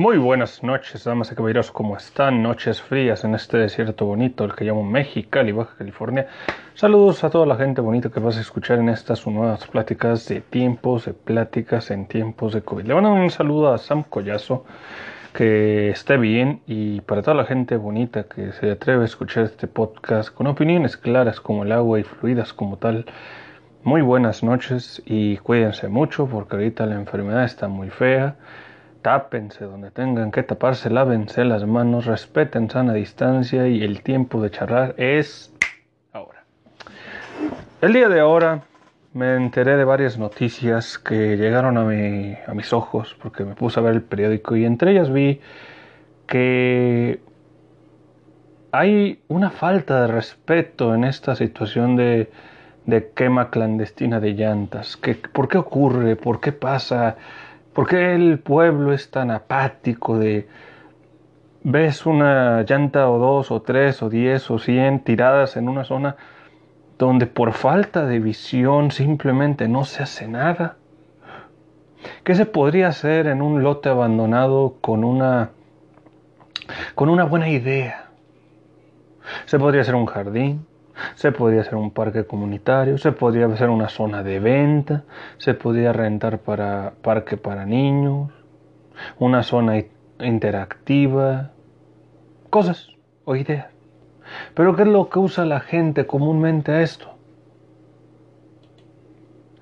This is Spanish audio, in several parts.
Muy buenas noches, damas y caballeros, ¿cómo están? Noches frías en este desierto bonito, el que llamo Mexicali, Baja California. Saludos a toda la gente bonita que vas a escuchar en estas nuevas pláticas de tiempos, de pláticas en tiempos de COVID. Le mando un saludo a Sam Collazo, que esté bien, y para toda la gente bonita que se atreve a escuchar este podcast con opiniones claras como el agua y fluidas como tal. Muy buenas noches y cuídense mucho porque ahorita la enfermedad está muy fea. Tápense donde tengan que taparse, lávense las manos, respeten sana distancia y el tiempo de charlar es ahora. El día de ahora me enteré de varias noticias que llegaron a, mi, a mis ojos porque me puse a ver el periódico y entre ellas vi que hay una falta de respeto en esta situación de, de quema clandestina de llantas. Que, ¿Por qué ocurre? ¿Por qué pasa? ¿Por qué el pueblo es tan apático de ves una llanta o dos o tres o diez o cien tiradas en una zona donde por falta de visión simplemente no se hace nada? ¿Qué se podría hacer en un lote abandonado con una con una buena idea? Se podría hacer un jardín, se podría hacer un parque comunitario, se podría hacer una zona de venta, se podría rentar para parque para niños, una zona interactiva, cosas o ideas. Pero ¿qué es lo que usa la gente comúnmente a esto?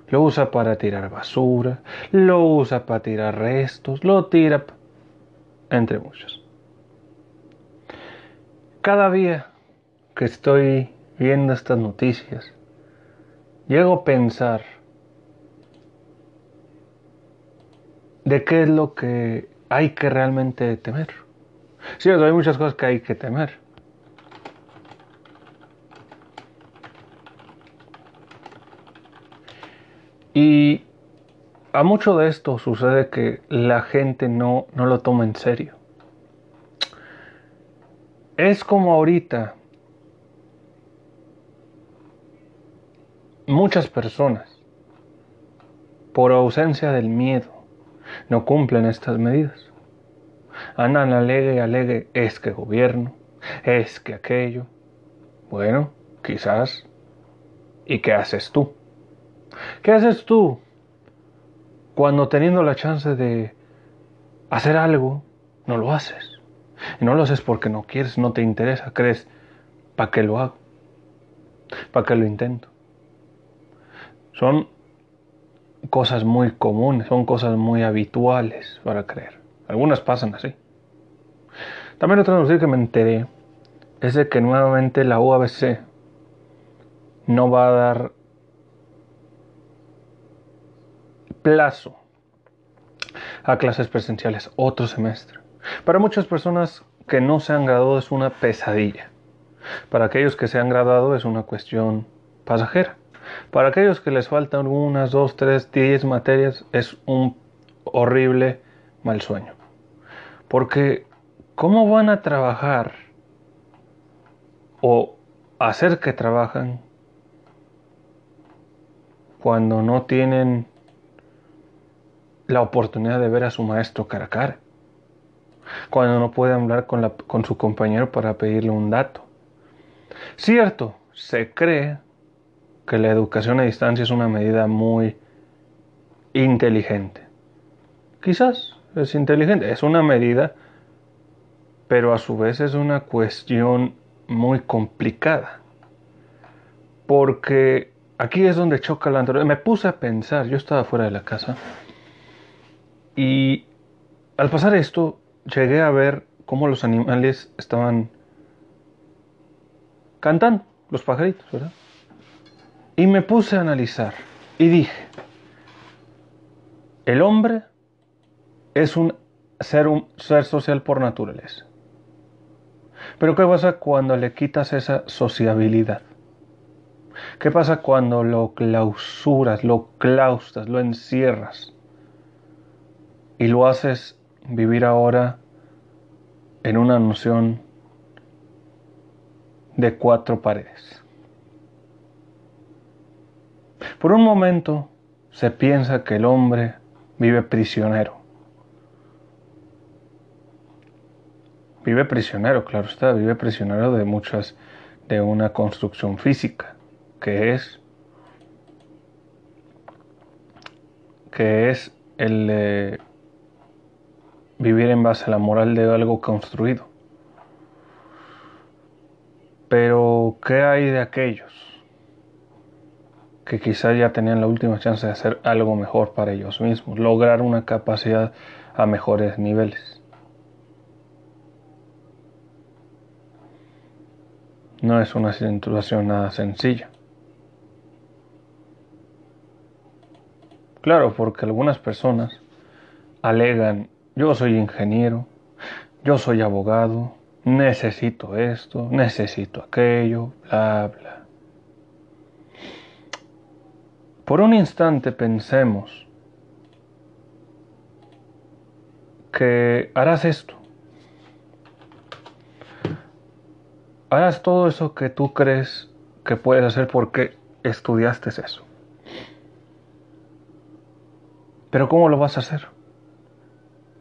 Lo usa para tirar basura, lo usa para tirar restos, lo tira entre muchos. Cada día que estoy viendo estas noticias, llego a pensar de qué es lo que hay que realmente temer. Sí, hay muchas cosas que hay que temer. Y a mucho de esto sucede que la gente no, no lo toma en serio. Es como ahorita Muchas personas, por ausencia del miedo, no cumplen estas medidas. Andan alegue y alegue, es que gobierno, es que aquello. Bueno, quizás. ¿Y qué haces tú? ¿Qué haces tú cuando teniendo la chance de hacer algo, no lo haces? Y no lo haces porque no quieres, no te interesa, crees, ¿para qué lo hago? ¿Para qué lo intento? Son cosas muy comunes, son cosas muy habituales para creer. Algunas pasan así. También otra noticia que me enteré es de que nuevamente la UABC no va a dar plazo a clases presenciales otro semestre. Para muchas personas que no se han graduado es una pesadilla. Para aquellos que se han graduado es una cuestión pasajera. Para aquellos que les faltan unas, dos, tres, diez materias, es un horrible mal sueño. Porque, ¿cómo van a trabajar o hacer que trabajan cuando no tienen la oportunidad de ver a su maestro cara a cara? Cuando no pueden hablar con, la, con su compañero para pedirle un dato. Cierto, se cree que la educación a distancia es una medida muy inteligente. Quizás es inteligente, es una medida, pero a su vez es una cuestión muy complicada. Porque aquí es donde choca la anterior. Me puse a pensar, yo estaba fuera de la casa, y al pasar esto, llegué a ver cómo los animales estaban cantando, los pajaritos, ¿verdad? Y me puse a analizar y dije, el hombre es un ser, un ser social por naturaleza. Pero ¿qué pasa cuando le quitas esa sociabilidad? ¿Qué pasa cuando lo clausuras, lo claustras, lo encierras y lo haces vivir ahora en una noción de cuatro paredes? Por un momento se piensa que el hombre vive prisionero. vive prisionero, claro está, vive prisionero de muchas, de una construcción física, que es, que es el vivir en base a la moral de algo construido. Pero, ¿qué hay de aquellos que quizás ya tenían la última chance de hacer algo mejor para ellos mismos, lograr una capacidad a mejores niveles? No es una situación nada sencilla. Claro, porque algunas personas alegan, yo soy ingeniero, yo soy abogado, necesito esto, necesito aquello, bla, bla. Por un instante pensemos que harás esto. Harás todo eso que tú crees que puedes hacer porque estudiaste eso. Pero ¿cómo lo vas a hacer?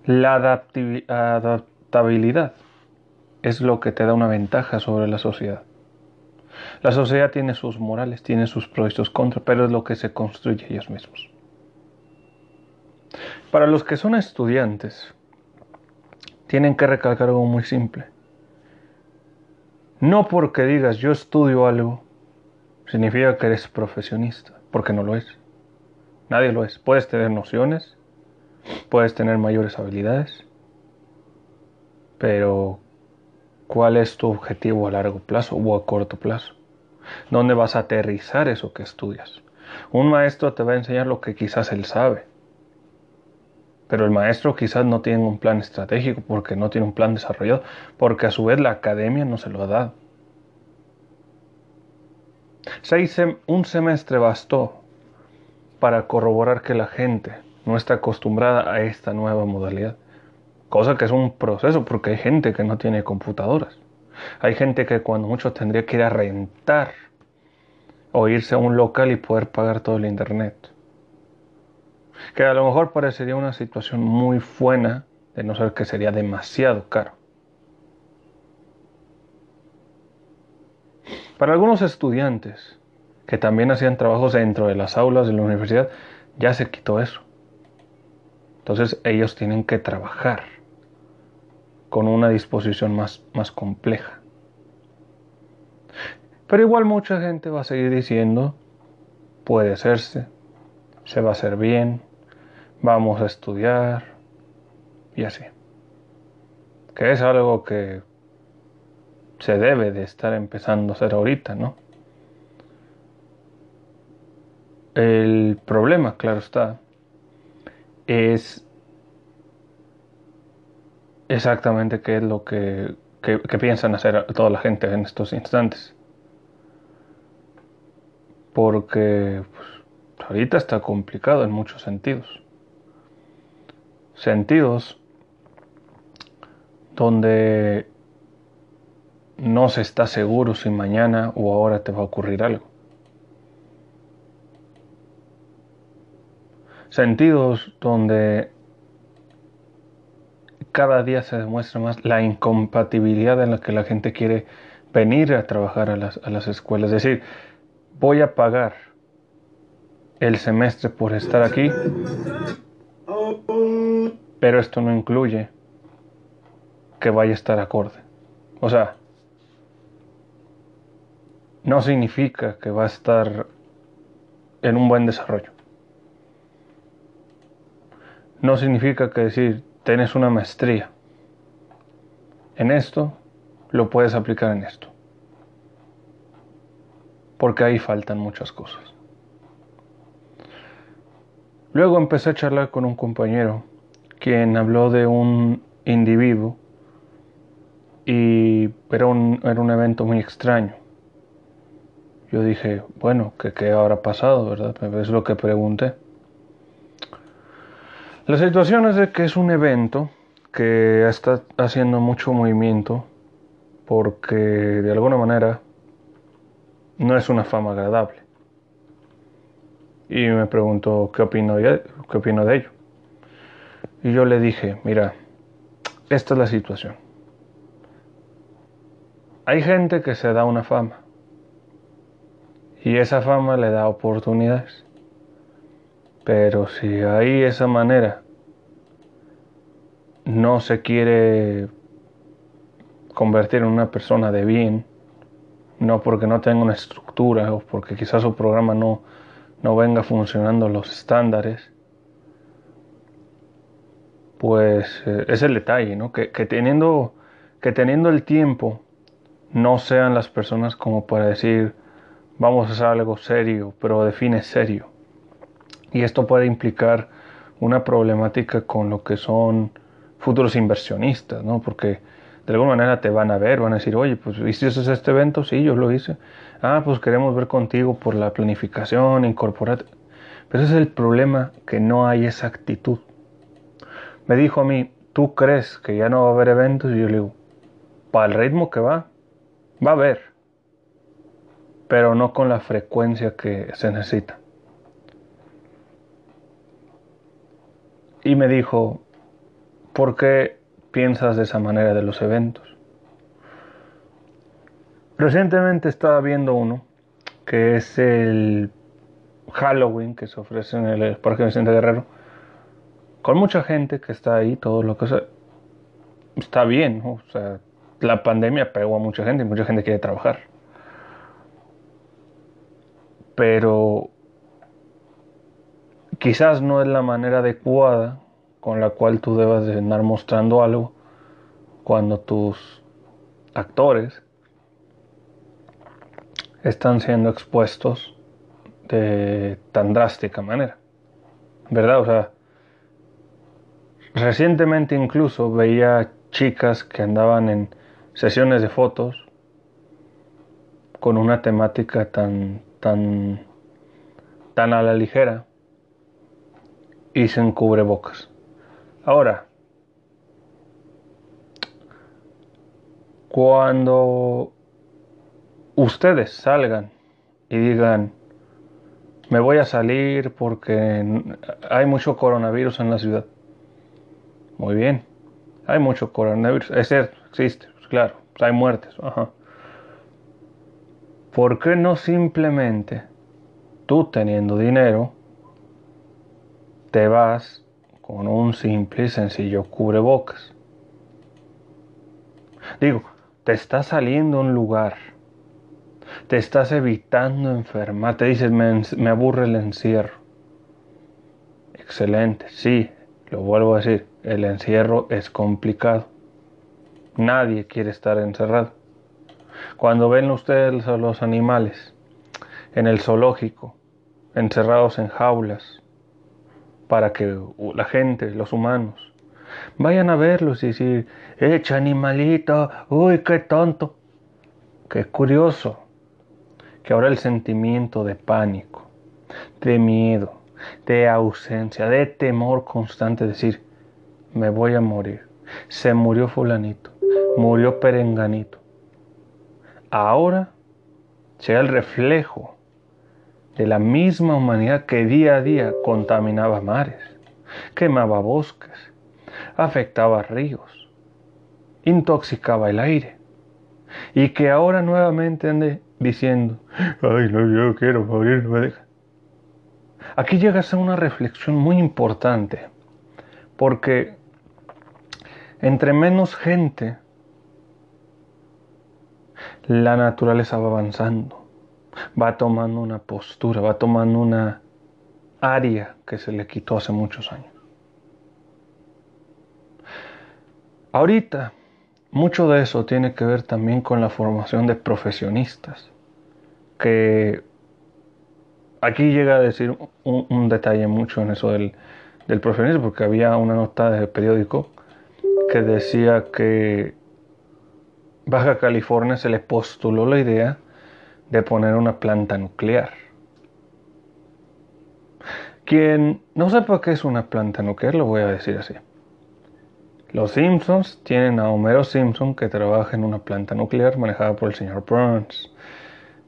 La adaptabilidad es lo que te da una ventaja sobre la sociedad. La sociedad tiene sus morales, tiene sus pros y sus contras, pero es lo que se construye ellos mismos. Para los que son estudiantes, tienen que recalcar algo muy simple. No porque digas yo estudio algo, significa que eres profesionista, porque no lo es. Nadie lo es. Puedes tener nociones, puedes tener mayores habilidades, pero ¿Cuál es tu objetivo a largo plazo o a corto plazo? ¿Dónde vas a aterrizar eso que estudias? Un maestro te va a enseñar lo que quizás él sabe, pero el maestro quizás no tiene un plan estratégico porque no tiene un plan desarrollado, porque a su vez la academia no se lo ha dado. un semestre bastó para corroborar que la gente no está acostumbrada a esta nueva modalidad. Cosa que es un proceso porque hay gente que no tiene computadoras. Hay gente que cuando mucho tendría que ir a rentar o irse a un local y poder pagar todo el internet. Que a lo mejor parecería una situación muy buena, de no ser que sería demasiado caro. Para algunos estudiantes que también hacían trabajos dentro de las aulas de la universidad, ya se quitó eso. Entonces ellos tienen que trabajar con una disposición más, más compleja. Pero igual mucha gente va a seguir diciendo, puede hacerse, se va a hacer bien, vamos a estudiar y así. Que es algo que se debe de estar empezando a hacer ahorita, ¿no? El problema, claro está, es exactamente qué es lo que, piensan hacer toda la gente en estos instantes. Porque pues, ahorita está complicado en muchos sentidos. Sentidos donde no se está seguro si mañana o ahora te va a ocurrir algo. Sentidos donde cada día se demuestra más la incompatibilidad en la que la gente quiere venir a trabajar a las, a las escuelas. Es decir, voy a pagar el semestre por estar aquí, pero esto no incluye que vaya a estar acorde. O sea, no significa que va a estar en un buen desarrollo. No significa que decir, tienes una maestría en esto, lo puedes aplicar en esto. Porque ahí faltan muchas cosas. Luego empecé a charlar con un compañero quien habló de un individuo y era un, era un evento muy extraño. Yo dije, bueno, ¿qué, qué habrá pasado? ¿Verdad? Es lo que pregunté. La situación es de que es un evento que está haciendo mucho movimiento porque de alguna manera no es una fama agradable. Y me preguntó qué opino, qué opino de ello. Y yo le dije, mira, esta es la situación. hay gente que se da una fama y esa fama le da oportunidades. Pero si hay esa manera no se quiere convertir en una persona de bien, no porque no tenga una estructura o porque quizás su programa no, no venga funcionando los estándares, pues eh, es el detalle, ¿no? Que, que, teniendo, que teniendo el tiempo no sean las personas como para decir vamos a hacer algo serio, pero define serio. Y esto puede implicar una problemática con lo que son futuros inversionistas, ¿no? Porque de alguna manera te van a ver, van a decir, oye, pues ¿hiciste este evento? Sí, yo lo hice. Ah, pues queremos ver contigo por la planificación, incorporar. Pero ese es el problema, que no hay esa actitud. Me dijo a mí, ¿tú crees que ya no va a haber eventos? Y yo le digo, para el ritmo que va, va a haber, pero no con la frecuencia que se necesita. Y me dijo, ¿Por qué piensas de esa manera de los eventos? Recientemente estaba viendo uno que es el Halloween que se ofrece en el Parque Vicente Guerrero con mucha gente que está ahí, todo lo que sea. Está bien, o sea, la pandemia pegó a mucha gente y mucha gente quiere trabajar. Pero quizás no es la manera adecuada con la cual tú debas de andar mostrando algo cuando tus actores están siendo expuestos de tan drástica manera. ¿Verdad? O sea, recientemente incluso veía chicas que andaban en sesiones de fotos con una temática tan tan tan a la ligera y sin cubrebocas. Ahora, cuando ustedes salgan y digan, me voy a salir porque hay mucho coronavirus en la ciudad. Muy bien, hay mucho coronavirus. Es cierto, existe, claro, pues hay muertes. ¿Por qué no simplemente tú teniendo dinero te vas con un simple y sencillo cubrebocas. Digo, te está saliendo un lugar, te estás evitando enfermar, te dices, me, aburre el encierro. Excelente, sí, lo vuelvo a decir, el encierro es complicado. Nadie quiere estar encerrado. Cuando ven ustedes a los animales en el zoológico, encerrados en jaulas, para que la gente, los humanos, vayan a verlos y decir, echa animalito, uy, qué tonto. Qué curioso que ahora el sentimiento de pánico, de miedo, de ausencia, de temor constante, decir, me voy a morir. Se murió fulanito, murió perenganito. Ahora sea el reflejo de la misma humanidad que día a día contaminaba mares, quemaba bosques, afectaba ríos, intoxicaba el aire, y que ahora nuevamente ande diciendo, ay no, yo quiero morir, no me deja. Aquí llegas a una reflexión muy importante, porque entre menos gente, la naturaleza va avanzando va tomando una postura, va tomando una área que se le quitó hace muchos años. Ahorita, mucho de eso tiene que ver también con la formación de profesionistas, que aquí llega a decir un, detalle mucho en eso del, del profesionismo, porque había una nota de periódico que decía que Baja California se le postuló la idea de poner una planta nuclear. Quien no sepa qué es una planta nuclear, lo voy a decir así. Los Simpsons tienen a Homero Simpson que trabaja en una planta nuclear manejada por el señor Burns.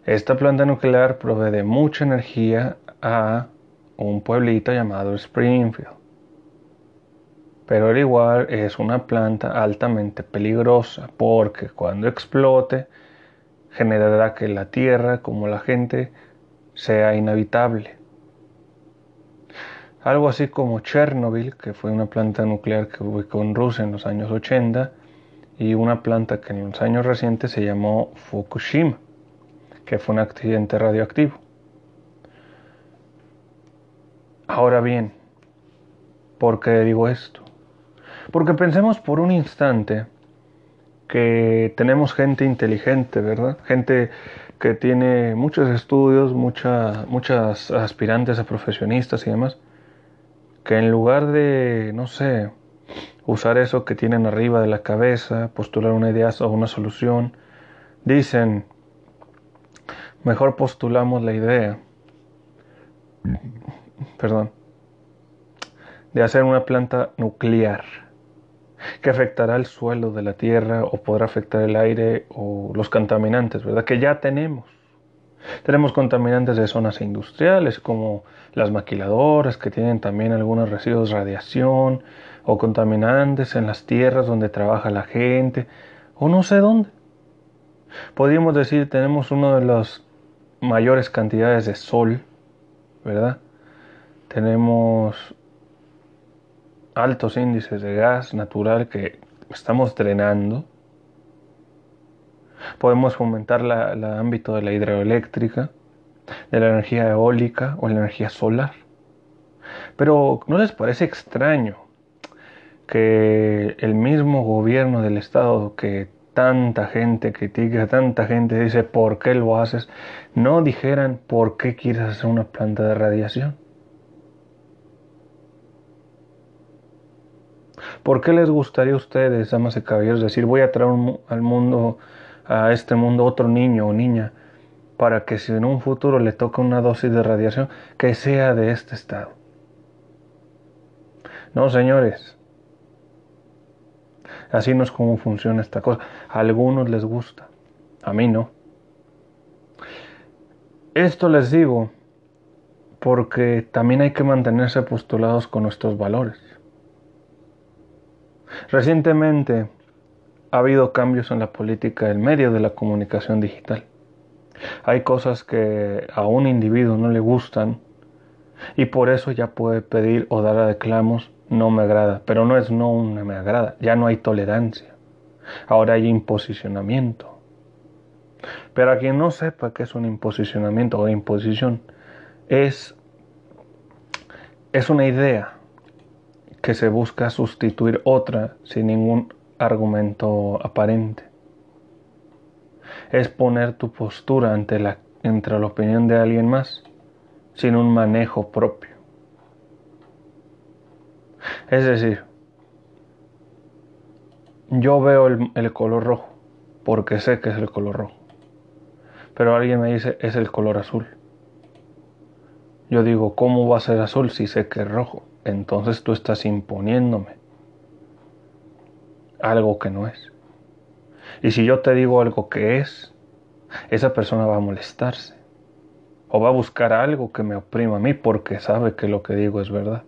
Esta planta nuclear provee mucha energía a un pueblito llamado Springfield. Pero al igual es una planta altamente peligrosa porque cuando explote generará que la Tierra, como la gente, sea inhabitable. Algo así como Chernobyl, que fue una planta nuclear que ubicó en Rusia en los años 80, y una planta que en los años recientes se llamó Fukushima, que fue un accidente radioactivo. Ahora bien, ¿por qué digo esto? Porque pensemos por un instante que tenemos gente inteligente, ¿verdad? Gente que tiene muchos estudios, muchas aspirantes a profesionistas y demás, que en lugar de, no sé, usar eso que tienen arriba de la cabeza, postular una idea o una solución, dicen, mejor postulamos la idea, perdón, de hacer una planta nuclear que afectará el suelo de la tierra o podrá afectar el aire o los contaminantes, ¿verdad? Que ya tenemos. Tenemos contaminantes de zonas industriales como las maquiladoras que tienen también algunos residuos de radiación o contaminantes en las tierras donde trabaja la gente o no sé dónde. Podríamos decir tenemos una de las mayores cantidades de sol, ¿verdad? Tenemos altos índices de gas natural que estamos drenando. Podemos fomentar el ámbito de la hidroeléctrica, de la energía eólica o la energía solar. Pero ¿no les parece extraño que el mismo gobierno del estado que tanta gente critica, tanta gente dice por qué lo haces, no dijeran por qué quieres hacer una planta de radiación? ¿Por qué les gustaría a ustedes, damas y caballeros, decir voy a traer al mundo, a este mundo otro niño o niña, para que si en un futuro le toca una dosis de radiación, que sea de este estado? No, señores. Así no es como funciona esta cosa. A algunos les gusta, a mí no. Esto les digo porque también hay que mantenerse postulados con nuestros valores. Recientemente ha habido cambios en la política del medio de la comunicación digital. Hay cosas que a un individuo no le gustan y por eso ya puede pedir o dar a declamos no me agrada, pero no es no me agrada, ya no hay tolerancia. Ahora hay imposicionamiento. Pero a quien no sepa qué es un imposicionamiento o imposición, es, es una idea que se busca sustituir otra sin ningún argumento aparente. Es poner tu postura ante la, entre la opinión de alguien más sin un manejo propio. Es decir, yo veo el, el, color rojo porque sé que es el color rojo. Pero alguien me dice es el color azul. Yo digo, ¿cómo va a ser azul si sé que es rojo? Entonces tú estás imponiéndome algo que no es. Y si yo te digo algo que es, esa persona va a molestarse o va a buscar algo que me oprima a mí porque sabe que lo que digo es verdad.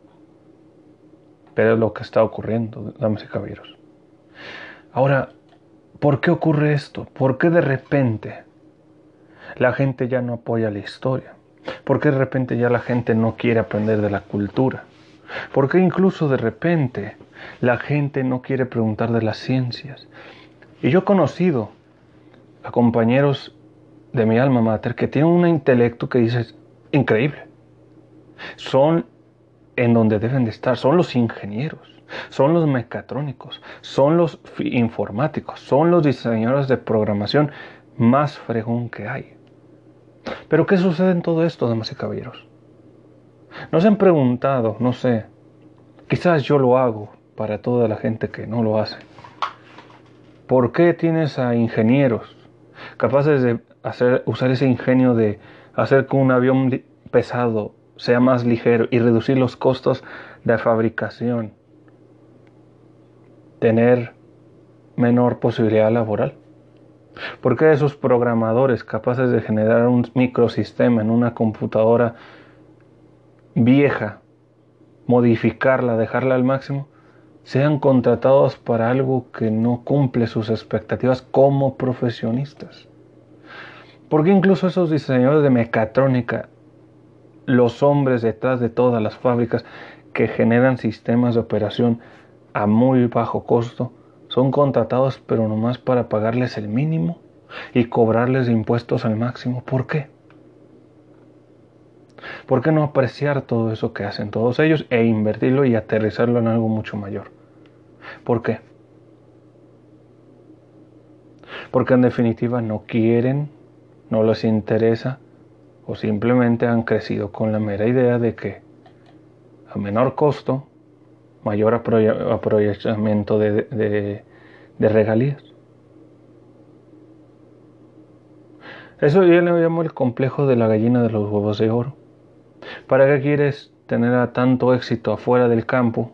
Pero es lo que está ocurriendo, damas y caballeros. Ahora, ¿por qué ocurre esto? ¿Por qué de repente la gente ya no apoya la historia? ¿Por qué de repente ya la gente no quiere aprender de la cultura? ¿Por qué incluso de repente la gente no quiere preguntar de las ciencias? Y yo he conocido a compañeros de mi alma mater que tienen un intelecto que dices increíble. Son en donde deben de estar, son los ingenieros, son los mecatrónicos, son los informáticos, son los diseñadores de programación más fregón que hay. Pero ¿qué sucede en todo esto, damas y caballeros? ¿No se han preguntado, no sé, quizás yo lo hago para toda la gente que no lo hace? ¿Por qué tienes a ingenieros capaces de hacer, usar ese ingenio de hacer que un avión pesado sea más ligero y reducir los costos de fabricación? Tener menor posibilidad laboral. ¿Por qué esos programadores capaces de generar un microsistema en una computadora vieja, modificarla, dejarla al máximo, sean contratados para algo que no cumple sus expectativas como profesionistas. Porque incluso esos diseñadores de mecatrónica, los hombres detrás de todas las fábricas que generan sistemas de operación a muy bajo costo, son contratados pero nomás para pagarles el mínimo y cobrarles impuestos al máximo. ¿Por qué? ¿Por qué no apreciar todo eso que hacen todos ellos e invertirlo y aterrizarlo en algo mucho mayor? ¿Por qué? Porque en definitiva no quieren, no les interesa o simplemente han crecido con la mera idea de que a menor costo, mayor aprovechamiento de, de regalías. Eso yo le llamo el complejo de la gallina de los huevos de oro. ¿Para qué quieres tener tanto éxito afuera del campo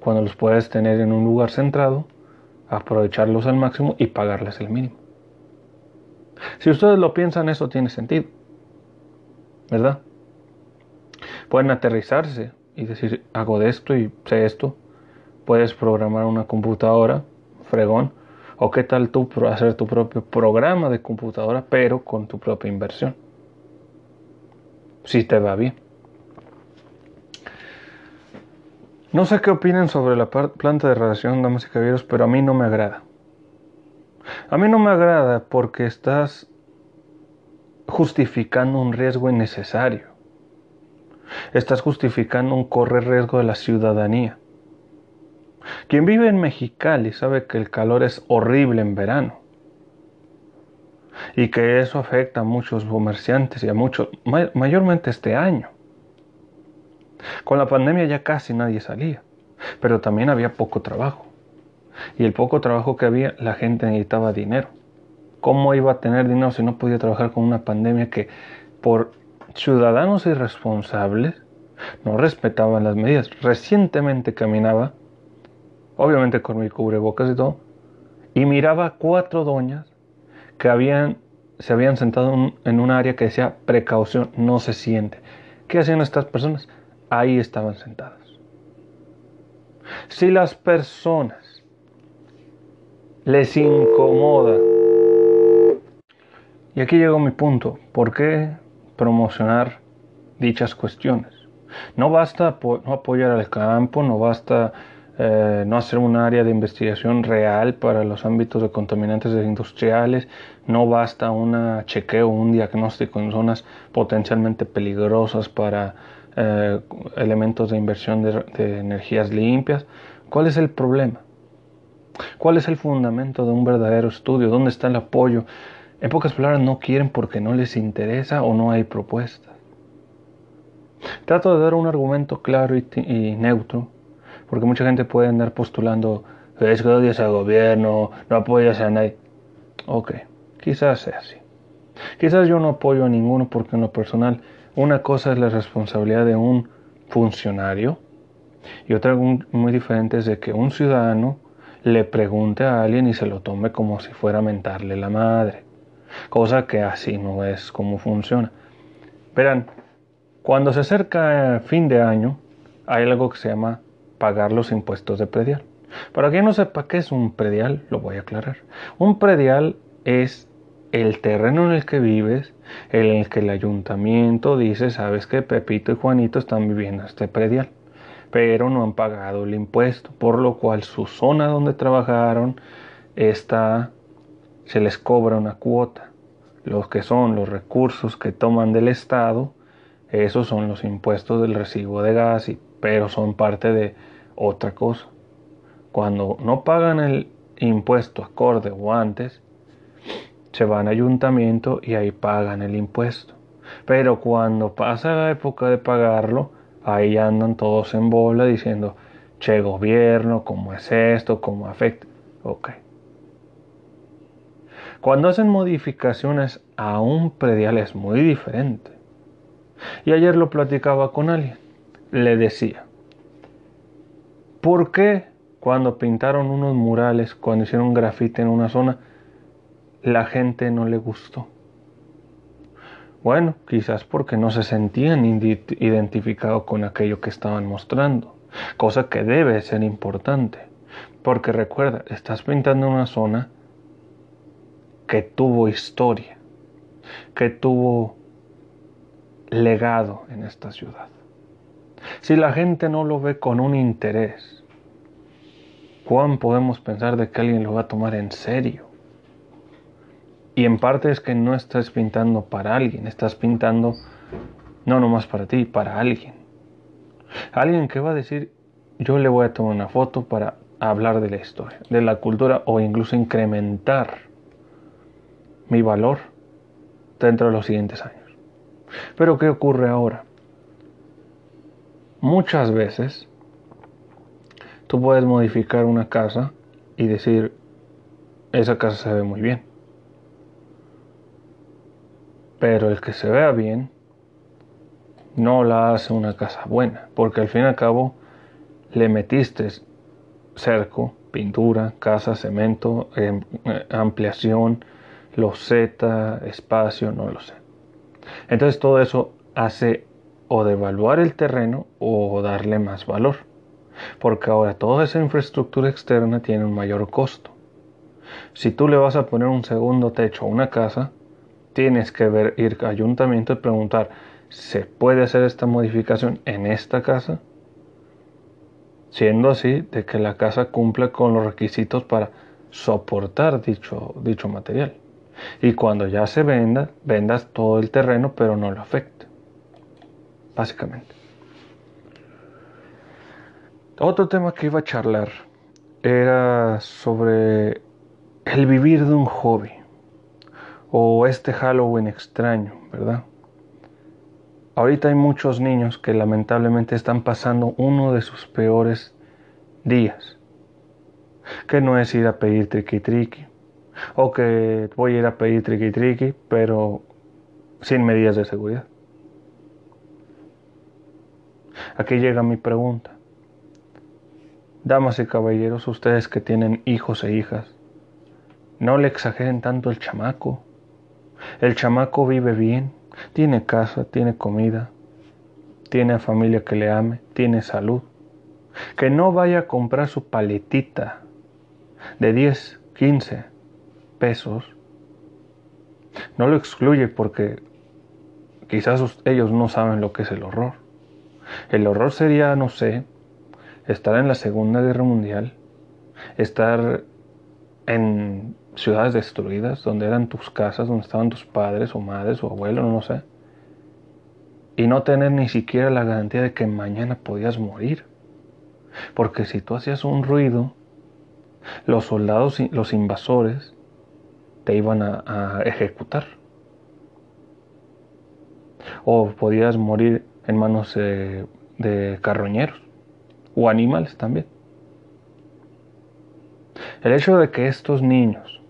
cuando los puedes tener en un lugar centrado, aprovecharlos al máximo y pagarles el mínimo? Si ustedes lo piensan, eso tiene sentido. ¿Verdad? Pueden aterrizarse y decir, hago de esto y sé esto. Puedes programar una computadora, fregón, o qué tal tú hacer tu propio programa de computadora, pero con tu propia inversión. Si te va bien. No sé qué opinan sobre la planta de radiación, damas y caballeros, pero a mí no me agrada. A mí no me agrada porque estás justificando un riesgo innecesario. Estás justificando un correr riesgo de la ciudadanía. Quien vive en Mexicali sabe que el calor es horrible en verano y que eso afecta a muchos comerciantes y a muchos, mayormente este año. Con la pandemia ya casi nadie salía, pero también había poco trabajo. Y el poco trabajo que había, la gente necesitaba dinero. ¿Cómo iba a tener dinero si no podía trabajar con una pandemia que por ciudadanos irresponsables no respetaban las medidas? Recientemente caminaba obviamente con mi cubrebocas y todo, y miraba a cuatro doñas que habían, se habían sentado en un área que decía precaución, no se siente. ¿Qué hacían estas personas? Ahí estaban sentadas. Si las personas les incomoda, y aquí llegó mi punto, ¿por qué promocionar dichas cuestiones? No basta no apoyar al campo, no basta eh, no hacer un área de investigación real para los ámbitos de contaminantes industriales, no basta un chequeo, un diagnóstico en zonas potencialmente peligrosas para eh, elementos de inversión de, energías limpias. ¿Cuál es el problema? ¿Cuál es el fundamento de un verdadero estudio? ¿Dónde está el apoyo? En pocas palabras, no quieren porque no les interesa o no hay propuestas. Trato de dar un argumento claro y neutro porque mucha gente puede andar postulando, es que odias al gobierno, no apoyas a nadie. Ok, quizás sea así. Quizás yo no apoyo a ninguno porque en lo personal una cosa es la responsabilidad de un funcionario y otra muy diferente es de que un ciudadano le pregunte a alguien y se lo tome como si fuera mentarle la madre. Cosa que así no es como funciona. Verán, cuando se acerca fin de año, hay algo que se llama pagar los impuestos de predial. Para quien no sepa qué es un predial, lo voy a aclarar. Un predial es el terreno en el que vives, en el que el ayuntamiento dice, sabes que Pepito y Juanito están viviendo este predial, pero no han pagado el impuesto, por lo cual su zona donde trabajaron está, se les cobra una cuota. Los que son los recursos que toman del Estado, esos son los impuestos del recibo de gas, y, pero son parte de otra cosa. Cuando no pagan el impuesto acorde o antes, se van al ayuntamiento y ahí pagan el impuesto. Pero cuando pasa la época de pagarlo, ahí andan todos en bola diciendo, che gobierno, ¿cómo es esto? ¿Cómo afecta? Ok. Cuando hacen modificaciones a un predial es muy diferente. Y ayer lo platicaba con alguien. Le decía, ¿Por qué cuando pintaron unos murales, cuando hicieron grafite en una zona, la gente no le gustó? Bueno, quizás porque no se sentían identificados con aquello que estaban mostrando, cosa que debe ser importante, porque recuerda, estás pintando una zona que tuvo historia, que tuvo legado en esta ciudad. Si la gente no lo ve con un interés, ¿cuán podemos pensar de que alguien lo va a tomar en serio? Y en parte es que no estás pintando para alguien, estás pintando no nomás para ti, para alguien. Alguien que va a decir, yo le voy a tomar una foto para hablar de la historia, de la cultura o incluso incrementar mi valor dentro de los siguientes años. Pero ¿qué ocurre ahora? Muchas veces tú puedes modificar una casa y decir, esa casa se ve muy bien. Pero el que se vea bien no la hace una casa buena, porque al fin y al cabo le metiste cerco, pintura, casa, cemento, em, ampliación, loseta, espacio, no lo sé. Entonces todo eso hace o devaluar el terreno o darle más valor, porque ahora toda esa infraestructura externa tiene un mayor costo. Si tú le vas a poner un segundo techo a una casa, tienes que ver, ir al ayuntamiento y preguntar, ¿se puede hacer esta modificación en esta casa? Siendo así de que la casa cumpla con los requisitos para soportar dicho, dicho material. Y cuando ya se venda, vendas todo el terreno, pero no lo afecte. Básicamente. Otro tema que iba a charlar era sobre el vivir de un hobby o este Halloween extraño, ¿verdad? Ahorita hay muchos niños que lamentablemente están pasando uno de sus peores días, que no es ir a pedir triqui triqui, o que voy a ir a pedir triqui triqui, pero sin medidas de seguridad. Aquí llega mi pregunta. Damas y caballeros, ustedes que tienen hijos e hijas, no le exageren tanto el chamaco. El chamaco vive bien, tiene casa, tiene comida, tiene familia que le ame, tiene salud. Que no vaya a comprar su paletita de 10, 15 pesos. No lo excluye porque quizás ellos no saben lo que es el horror. El horror sería, no sé, estar en la Segunda Guerra Mundial, estar en ciudades destruidas, donde eran tus casas, donde estaban tus padres o madres o abuelos, no sé, y no tener ni siquiera la garantía de que mañana podías morir. Porque si tú hacías un ruido, los soldados, los invasores, te iban a, ejecutar. O podías morir en manos de carroñeros o animales también. El hecho de que estos niños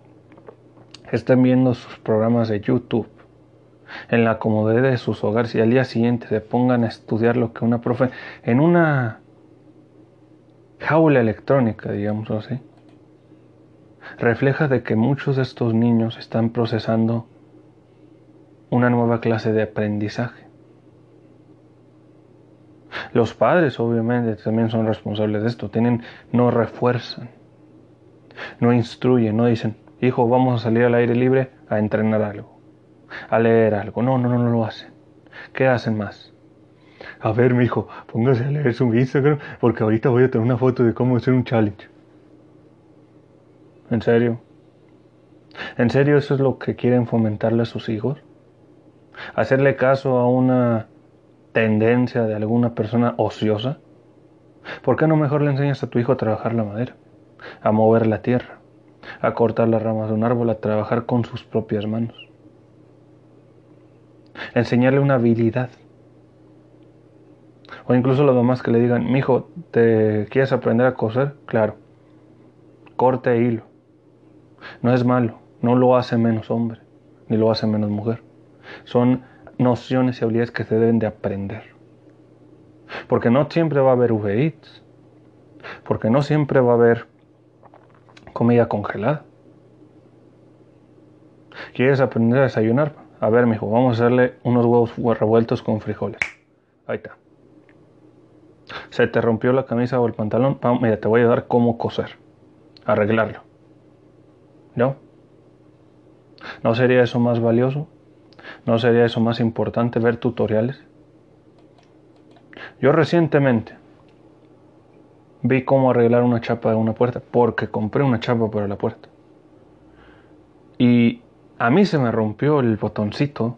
estén viendo sus programas de YouTube en la comodidad de sus hogares y al día siguiente se pongan a estudiar lo que una profe en una jaula electrónica, digamos así, refleja de que muchos de estos niños están procesando una nueva clase de aprendizaje. Los padres obviamente también son responsables de esto, tienen no refuerzan, no instruyen, no dicen, hijo, vamos a salir al aire libre a entrenar algo, a leer algo. No, no, no, no lo hacen. ¿Qué hacen más? A ver, mi hijo, póngase a leer su Instagram porque ahorita voy a tener una foto de cómo hacer un challenge. ¿En serio? ¿En serio eso es lo que quieren fomentarle a sus hijos? ¿Hacerle caso a una tendencia de alguna persona ociosa? ¿Por qué no mejor le enseñas a tu hijo a trabajar la madera, a mover la tierra, a cortar las ramas de un árbol, a trabajar con sus propias manos. Enseñarle una habilidad. O incluso los mamás que le digan, mi hijo, ¿te quieres aprender a coser? Claro. Corte hilo. No es malo, no lo hace menos hombre, ni lo hace menos mujer. Son nociones y habilidades que se deben de aprender. Porque no siempre va a haber Uber Porque no siempre va a haber comida congelada. ¿Quieres aprender a desayunar? A ver, mijo, vamos a hacerle unos huevos revueltos con frijoles. Ahí está. Se te rompió la camisa o el pantalón. Mira, te voy a dar cómo coser. Arreglarlo. ¿No? ¿No sería eso más valioso? ¿No sería eso más importante ver tutoriales? Yo recientemente vi cómo arreglar una chapa de una puerta porque compré una chapa para la puerta. Y a mí se me rompió el botoncito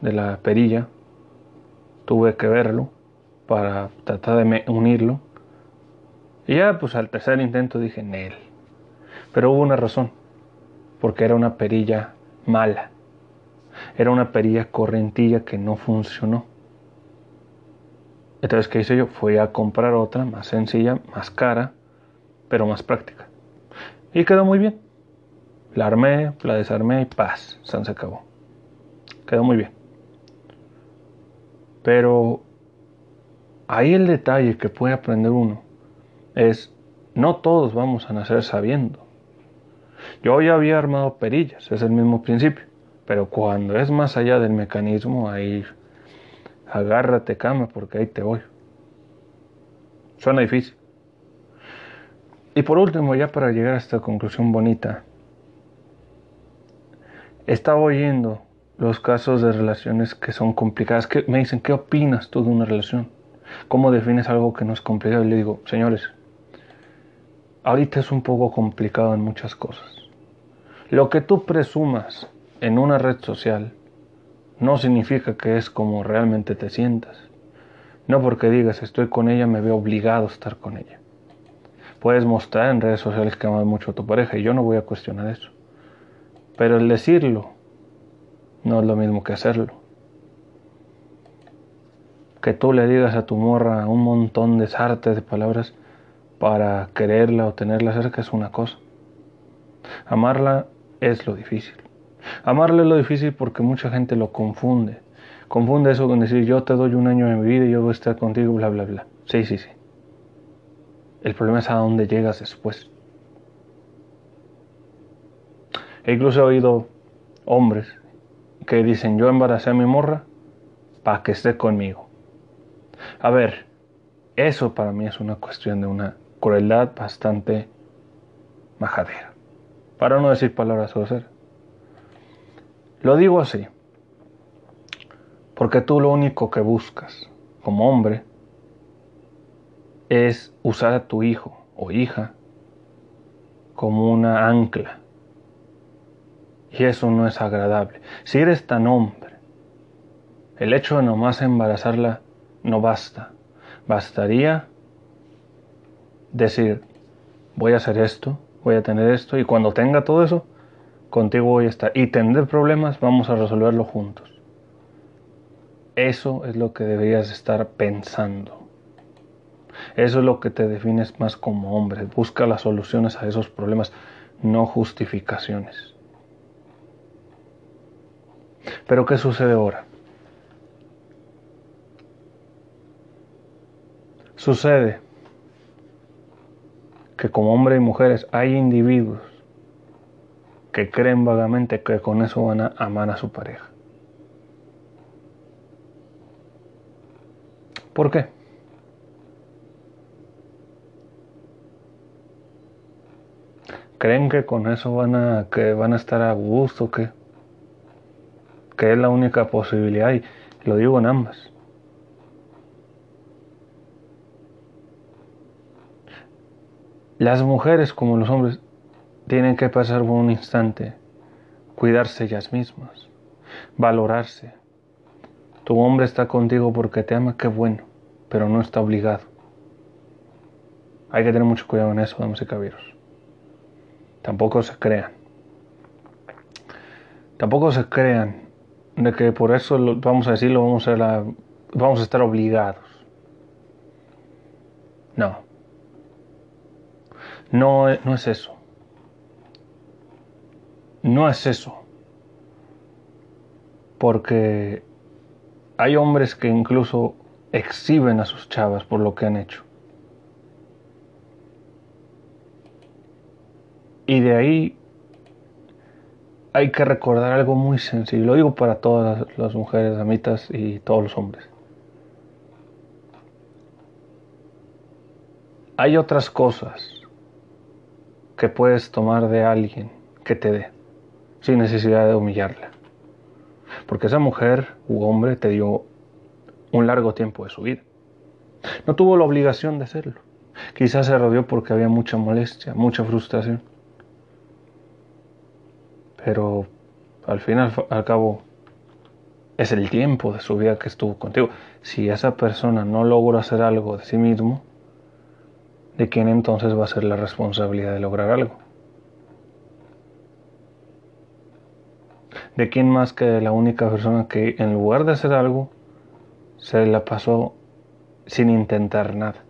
de la perilla. Tuve que verlo para tratar de unirlo. Y ya pues al tercer intento dije, Nel. Pero hubo una razón. Porque era una perilla mala. Era una perilla correntilla que no funcionó. Entonces, ¿qué hice yo? Fui a comprar otra más sencilla, más cara, pero más práctica. Y quedó muy bien. La armé, la desarmé y paz, se acabó. Quedó muy bien. Pero ahí el detalle que puede aprender uno es, no todos vamos a nacer sabiendo. Yo ya había armado perillas, es el mismo principio, pero cuando es más allá del mecanismo, ahí agárrate cama porque ahí te voy. Suena difícil. Y por último, ya para llegar a esta conclusión bonita, estaba oyendo los casos de relaciones que son complicadas, que me dicen, ¿qué opinas tú de una relación? ¿Cómo defines algo que no es complicado? Y le digo, señores, ahorita es un poco complicado en muchas cosas. Lo que tú presumas en una red social no significa que es como realmente te sientas. No porque digas estoy con ella me veo obligado a estar con ella. Puedes mostrar en redes sociales que amas mucho a tu pareja y yo no voy a cuestionar eso. Pero el decirlo no es lo mismo que hacerlo. Que tú le digas a tu morra un montón de sartes de palabras para quererla o tenerla cerca es una cosa. Amarla es lo difícil. Amarle es lo difícil porque mucha gente lo confunde. Confunde eso con decir yo te doy un año de mi vida y yo voy a estar contigo, bla, bla, bla. Sí, sí, sí. El problema es a dónde llegas después. E incluso he oído hombres que dicen yo embaracé a mi morra para que esté conmigo. A ver, eso para mí es una cuestión de una crueldad bastante majadera. Para no decir palabras groseras. Lo digo así, porque tú lo único que buscas como hombre es usar a tu hijo o hija como una ancla. Y eso no es agradable. Si eres tan hombre, el hecho de nomás embarazarla no basta. Bastaría decir, voy a hacer esto, voy a tener esto, y cuando tenga todo eso, contigo voy a estar. Y tener problemas, vamos a resolverlo juntos. Eso es lo que deberías estar pensando. Eso es lo que te defines más como hombre. Busca las soluciones a esos problemas, no justificaciones. Pero ¿qué sucede ahora? Sucede que como hombres y mujeres hay individuos que creen vagamente que con eso van a amar a su pareja. ¿Por qué? creen que con eso van a que van a estar a gusto que que es la única posibilidad y lo digo en ambas las mujeres como los hombres tienen que pasar un instante, cuidarse ellas mismas, valorarse. Tu hombre está contigo porque te ama, qué bueno, pero no está obligado. Hay que tener mucho cuidado en eso, damas y caballeros. Tampoco se crean. Tampoco se crean de que por eso vamos a decirlo, vamos a, vamos a estar obligados. No. No, no es eso. No es eso. Porque hay hombres que incluso exhiben a sus chavas por lo que han hecho. Y de ahí hay que recordar algo muy sencillo. Lo digo para todas las, mujeres, amitas y todos los hombres. Hay otras cosas que puedes tomar de alguien que te dé sin necesidad de humillarla. Porque esa mujer u hombre te dio un largo tiempo de su vida. No tuvo la obligación de hacerlo. Quizás se rodeó porque había mucha molestia, mucha frustración. Pero al fin al, al cabo es el tiempo de su vida que estuvo contigo. Si esa persona no logra hacer algo de sí mismo, ¿de quién entonces va a ser la responsabilidad de lograr algo? ¿De quién más que la única persona que en lugar de hacer algo, se la pasó sin intentar nada?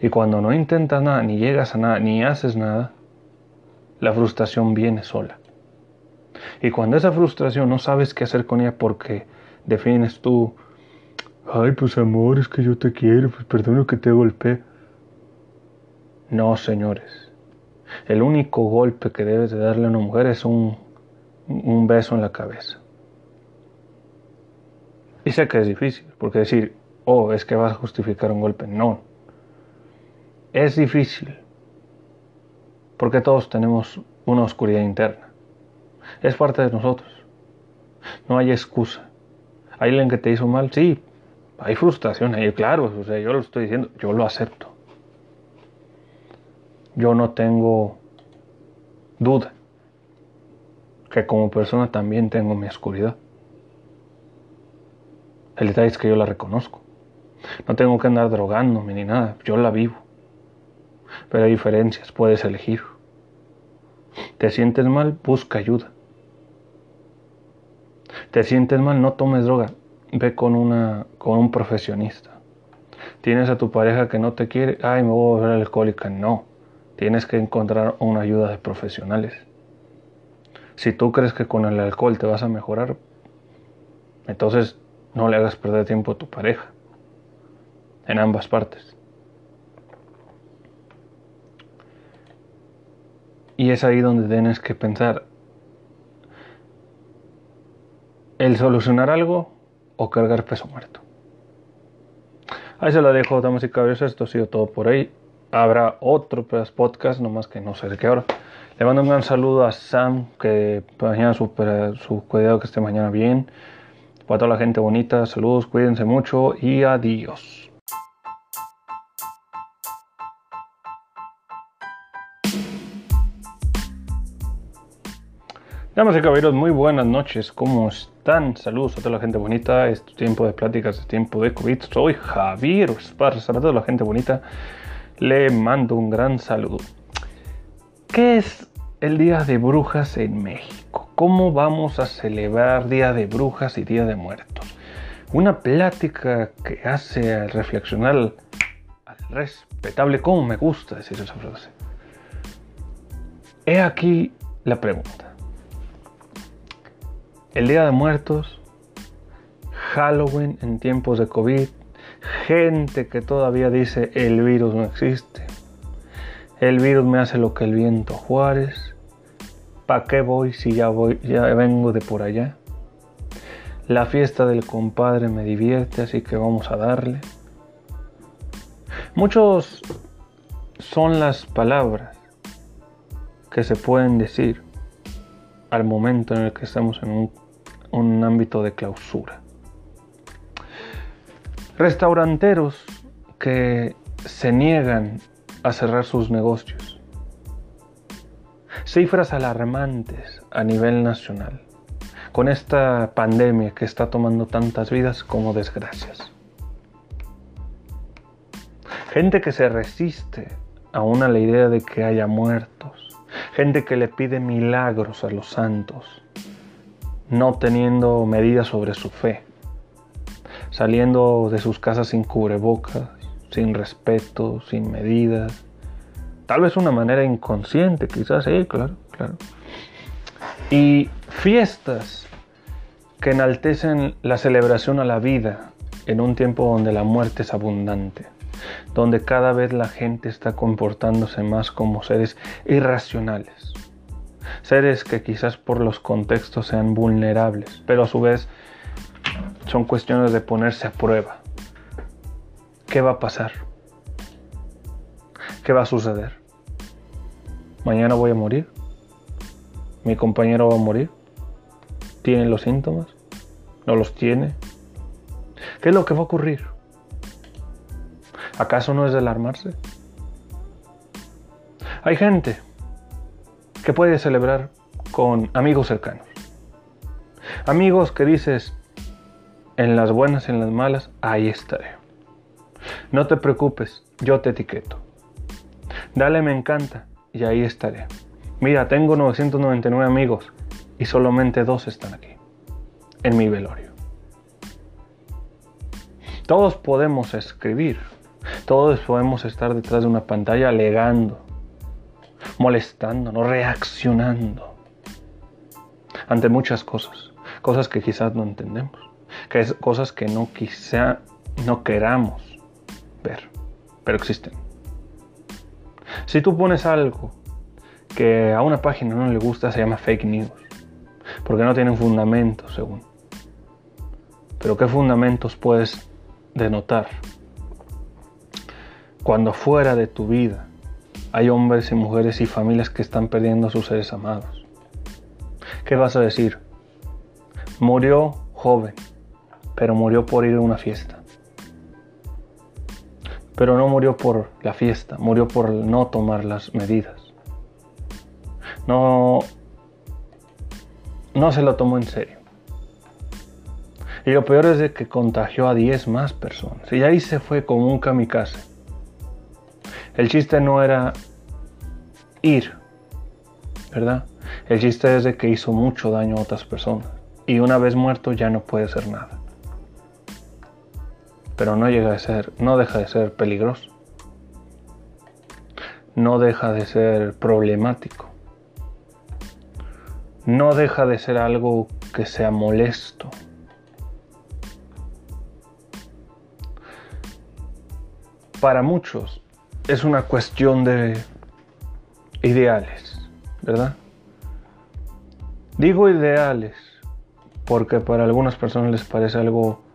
Y cuando no intentas nada, ni llegas a nada, ni haces nada, la frustración viene sola. Y cuando esa frustración no sabes qué hacer con ella porque defines tú, ay, pues amor, es que yo te quiero, pues perdona que te golpeé. No, señores. El único golpe que debes de darle a una mujer es un, un beso en la cabeza. Y sé que es difícil, porque decir, oh, es que vas a justificar un golpe. No. Es difícil, porque todos tenemos una oscuridad interna. Es parte de nosotros. No hay excusa. ¿Hay alguien que te hizo mal? Sí, hay frustración ahí, claro, o sea, yo lo estoy diciendo, yo lo acepto. Yo no tengo duda que como persona también tengo mi oscuridad. El detalle es que yo la reconozco. No tengo que andar drogándome ni nada, yo la vivo. Pero hay diferencias, puedes elegir. ¿Te sientes mal? Busca ayuda. ¿Te sientes mal? No tomes droga. Ve con, una, con un profesionista. Tienes a tu pareja que no te quiere. Ay, me voy a volver alcohólica. No. Tienes que encontrar una ayuda de profesionales. Si tú crees que con el alcohol te vas a mejorar, entonces no le hagas perder tiempo a tu pareja. En ambas partes. Y es ahí donde tienes que pensar, el solucionar algo o cargar peso muerto. Ahí se la dejo, damas y caballeros. Esto ha sido todo por ahí. Habrá otro podcast, nomás que no sé de qué hora. Le mando un gran saludo a Sam, que mañana su, su cuidado, que esté mañana bien. Para toda la gente bonita, saludos, cuídense mucho y adiós. Damas y caballeros, muy buenas noches, ¿cómo están? Saludos a toda la gente bonita, es tiempo de pláticas, es tiempo de COVID. Soy Javier Esparza, a toda la gente bonita, le mando un gran saludo. ¿Qué es el Día de Brujas en México? ¿Cómo vamos a celebrar Día de Brujas y Día de Muertos? Una plática que hace reflexionar al, respetable, ¿cómo me gusta decir esa frase? He aquí la pregunta. El Día de Muertos, Halloween en tiempos de COVID, gente que todavía dice el virus no existe, el virus me hace lo que el viento Juárez, ¿para qué voy si ya voy, ya vengo de por allá? La fiesta del compadre me divierte, así que vamos a darle. Muchos son las palabras que se pueden decir al momento en el que estamos en un un ámbito de clausura. Restauranteros que se niegan a cerrar sus negocios. Cifras alarmantes a nivel nacional con esta pandemia que está tomando tantas vidas como desgracias. Gente que se resiste aún a la idea de que haya muertos. Gente que le pide milagros a los santos no teniendo medidas sobre su fe, saliendo de sus casas sin cubrebocas, sin respeto, sin medidas, tal vez una manera inconsciente, quizás, sí, claro, claro. Y fiestas que enaltecen la celebración a la vida en un tiempo donde la muerte es abundante, donde cada vez la gente está comportándose más como seres irracionales, seres que quizás por los contextos sean vulnerables, pero a su vez son cuestiones de ponerse a prueba. ¿Qué va a pasar? ¿Qué va a suceder? ¿Mañana voy a morir? ¿Mi compañero va a morir? tiene los síntomas? ¿No los tiene? ¿Qué es lo que va a ocurrir? ¿Acaso no es de alarmarse? Hay gente que puede celebrar con amigos cercanos. Amigos que dices, en las buenas en las malas, ahí estaré. No te preocupes, yo te etiqueto. Dale me encanta y ahí estaré. Mira, tengo 999 amigos y solamente dos están aquí, en mi velorio. Todos podemos escribir, todos podemos estar detrás de una pantalla alegando, molestándonos, reaccionando ante muchas cosas, cosas que quizás no entendemos, que es cosas que no quizá no queramos ver, pero existen. Si tú pones algo que a una página no le gusta, se llama fake news, porque no tienen fundamentos, según. Pero ¿qué fundamentos puedes denotar? Cuando fuera de tu vida hay hombres y mujeres y familias que están perdiendo a sus seres amados. ¿Qué vas a decir? Murió joven, pero murió por ir a una fiesta. Pero no murió por la fiesta, murió por no tomar las medidas. No, no se lo tomó en serio. Y lo peor es de que contagió a 10 más personas. Y ahí se fue como un kamikaze. El chiste no era ir, ¿verdad? El chiste es de que hizo mucho daño a otras personas. Y una vez muerto ya no puede ser nada. Pero no llega ser, no deja de ser peligroso. No deja de ser problemático. No deja de ser algo que sea molesto. Para muchos es una cuestión de ideales, ¿verdad? Digo ideales porque para algunas personas les parece algo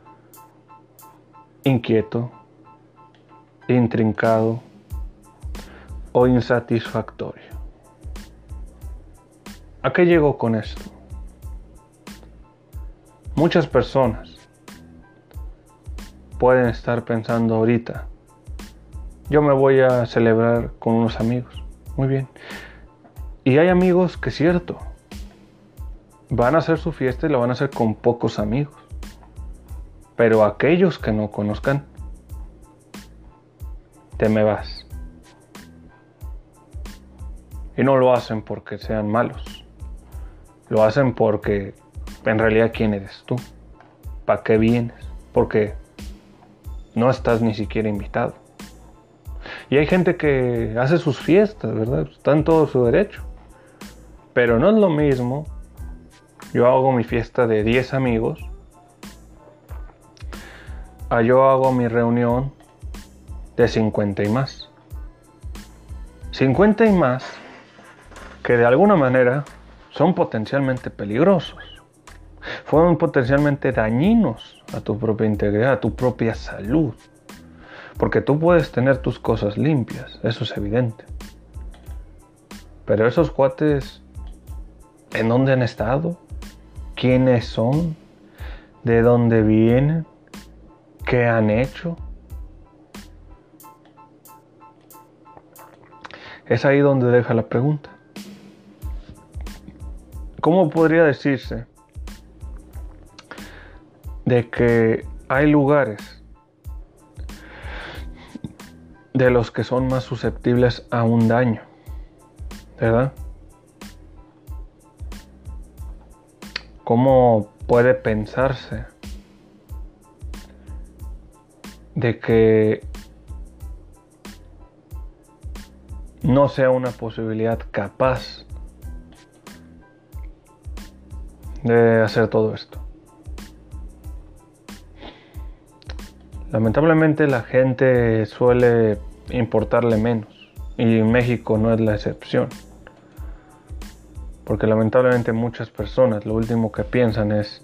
inquieto, intrincado o insatisfactorio. ¿A qué llego con esto? Muchas personas pueden estar pensando ahorita, yo me voy a celebrar con unos amigos. Muy bien. Y hay amigos que cierto, van a hacer su fiesta y la van a hacer con pocos amigos. Pero aquellos que no conozcan, te me vas. Y no lo hacen porque sean malos. Lo hacen porque en realidad quién eres tú. ¿Para qué vienes? Porque no estás ni siquiera invitado. Y hay gente que hace sus fiestas, ¿verdad? Está en todo su derecho. Pero no es lo mismo. Yo hago mi fiesta de 10 amigos. A yo hago mi reunión de 50 y más. 50 y más que de alguna manera son potencialmente peligrosos. Fueron potencialmente dañinos a tu propia integridad, a tu propia salud. Porque tú puedes tener tus cosas limpias, eso es evidente. Pero esos cuates, ¿en dónde han estado? ¿Quiénes son? ¿De dónde vienen? ¿Qué han hecho? Es ahí donde deja la pregunta. ¿Cómo podría decirse de que hay lugares de los que son más susceptibles a un daño, ¿verdad? ¿Cómo puede pensarse de que no sea una posibilidad capaz de hacer todo esto? Lamentablemente la gente suele importarle menos y México no es la excepción. Porque lamentablemente muchas personas lo último que piensan es,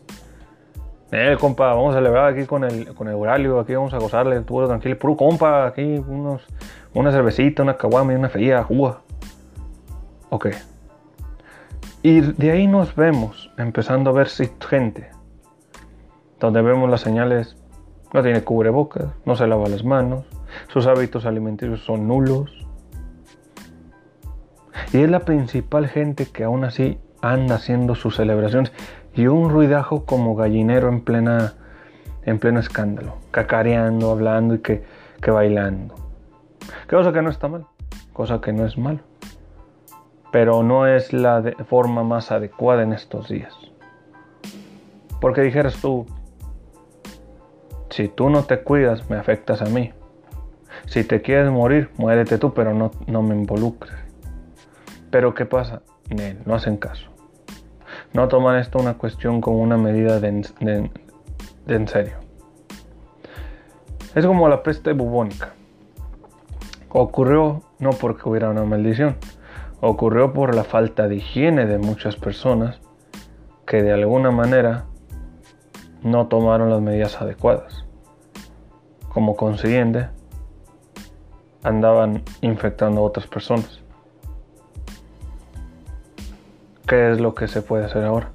eh, compa, vamos a celebrar aquí con el, con el Euralio, aquí vamos a gozarle, todo tranquilo, puro compa, aquí unos, una cervecita, una caguama y una fría, juga. Ok. Y de ahí nos vemos empezando a ver gente, donde vemos las señales, no tiene cubrebocas, no se lava las manos, sus hábitos alimenticios son nulos. Y es la principal gente que aún así anda haciendo sus celebraciones y un ruidajo como gallinero en plena en pleno escándalo, cacareando, hablando y que, que bailando. Cosa que no está mal, cosa que no es malo. Pero no es la forma más adecuada en estos días. Porque dijeras tú, si tú no te cuidas, me afectas a mí. Si te quieres morir, muérete tú, pero no, no me involucres. Pero ¿qué pasa? no hacen caso. No toman esto una cuestión como una medida de, en serio. Es como la peste bubónica. Ocurrió no porque hubiera una maldición, ocurrió por la falta de higiene de muchas personas que de alguna manera no tomaron las medidas adecuadas. Como consiguiente, andaban infectando a otras personas. ¿Qué es lo que se puede hacer ahora?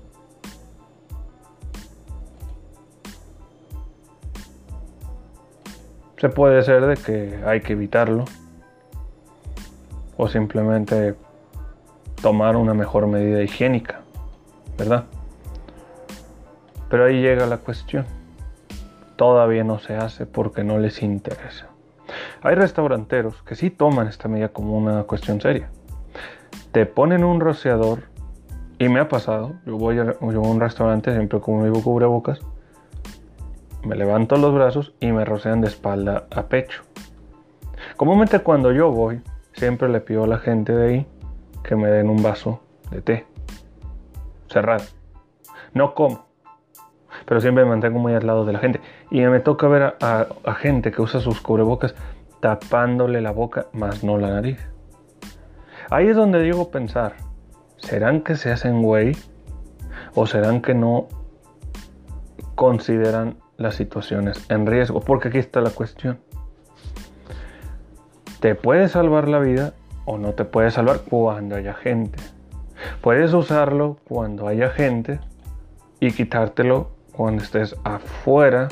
Se puede ser de que hay que evitarlo o simplemente tomar una mejor medida higiénica, ¿verdad? Pero ahí llega la cuestión. Todavía no se hace porque no les interesa. Hay restauranteros que sí toman esta medida como una cuestión seria. Te ponen un rociador y me ha pasado. Yo voy a, un restaurante siempre con mi cubrebocas me levanto los brazos y me rocean de espalda a pecho. Comúnmente cuando yo voy, siempre le pido a la gente de ahí que me den un vaso de té. Cerrado. No como. Pero siempre me mantengo muy al lado de la gente. Y me toca ver a, a gente que usa sus cubrebocas tapándole la boca, más no la nariz. Ahí es donde a pensar, ¿serán que se hacen güey? ¿O serán que no consideran las situaciones en riesgo, porque aquí está la cuestión. Te puede salvar la vida o no te puede salvar cuando haya gente. Puedes usarlo cuando haya gente y quitártelo cuando estés afuera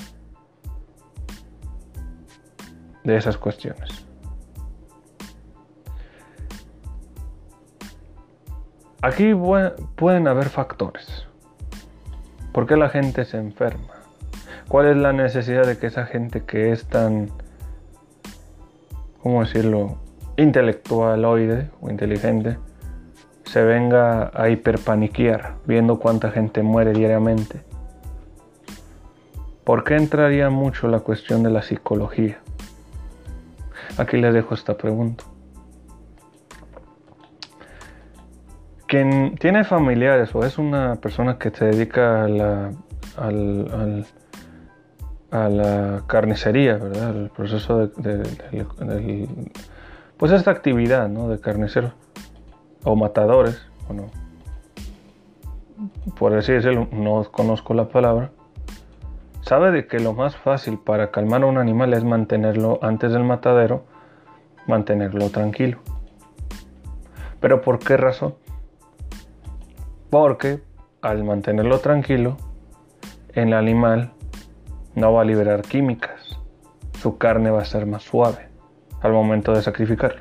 de esas cuestiones. Aquí pueden haber factores. ¿Por qué la gente se enferma? ¿Cuál es la necesidad de que esa gente que es tan, ¿cómo decirlo?, intelectualoide o inteligente, se venga a hiperpaniquear viendo cuánta gente muere diariamente? ¿Por qué entraría mucho la cuestión de la psicología? Aquí les dejo esta pregunta. Quien tiene familiares o es una persona que se dedica a la, al a la carnicería, ¿verdad? El proceso de, pues esta actividad, ¿no? De carniceros o matadores, bueno, por así decirlo, no conozco la palabra, sabe de que lo más fácil para calmar a un animal es mantenerlo antes del matadero, mantenerlo tranquilo. ¿Pero por qué razón? Porque al mantenerlo tranquilo, el animal no va a liberar químicas. Su carne va a ser más suave al momento de sacrificarlo.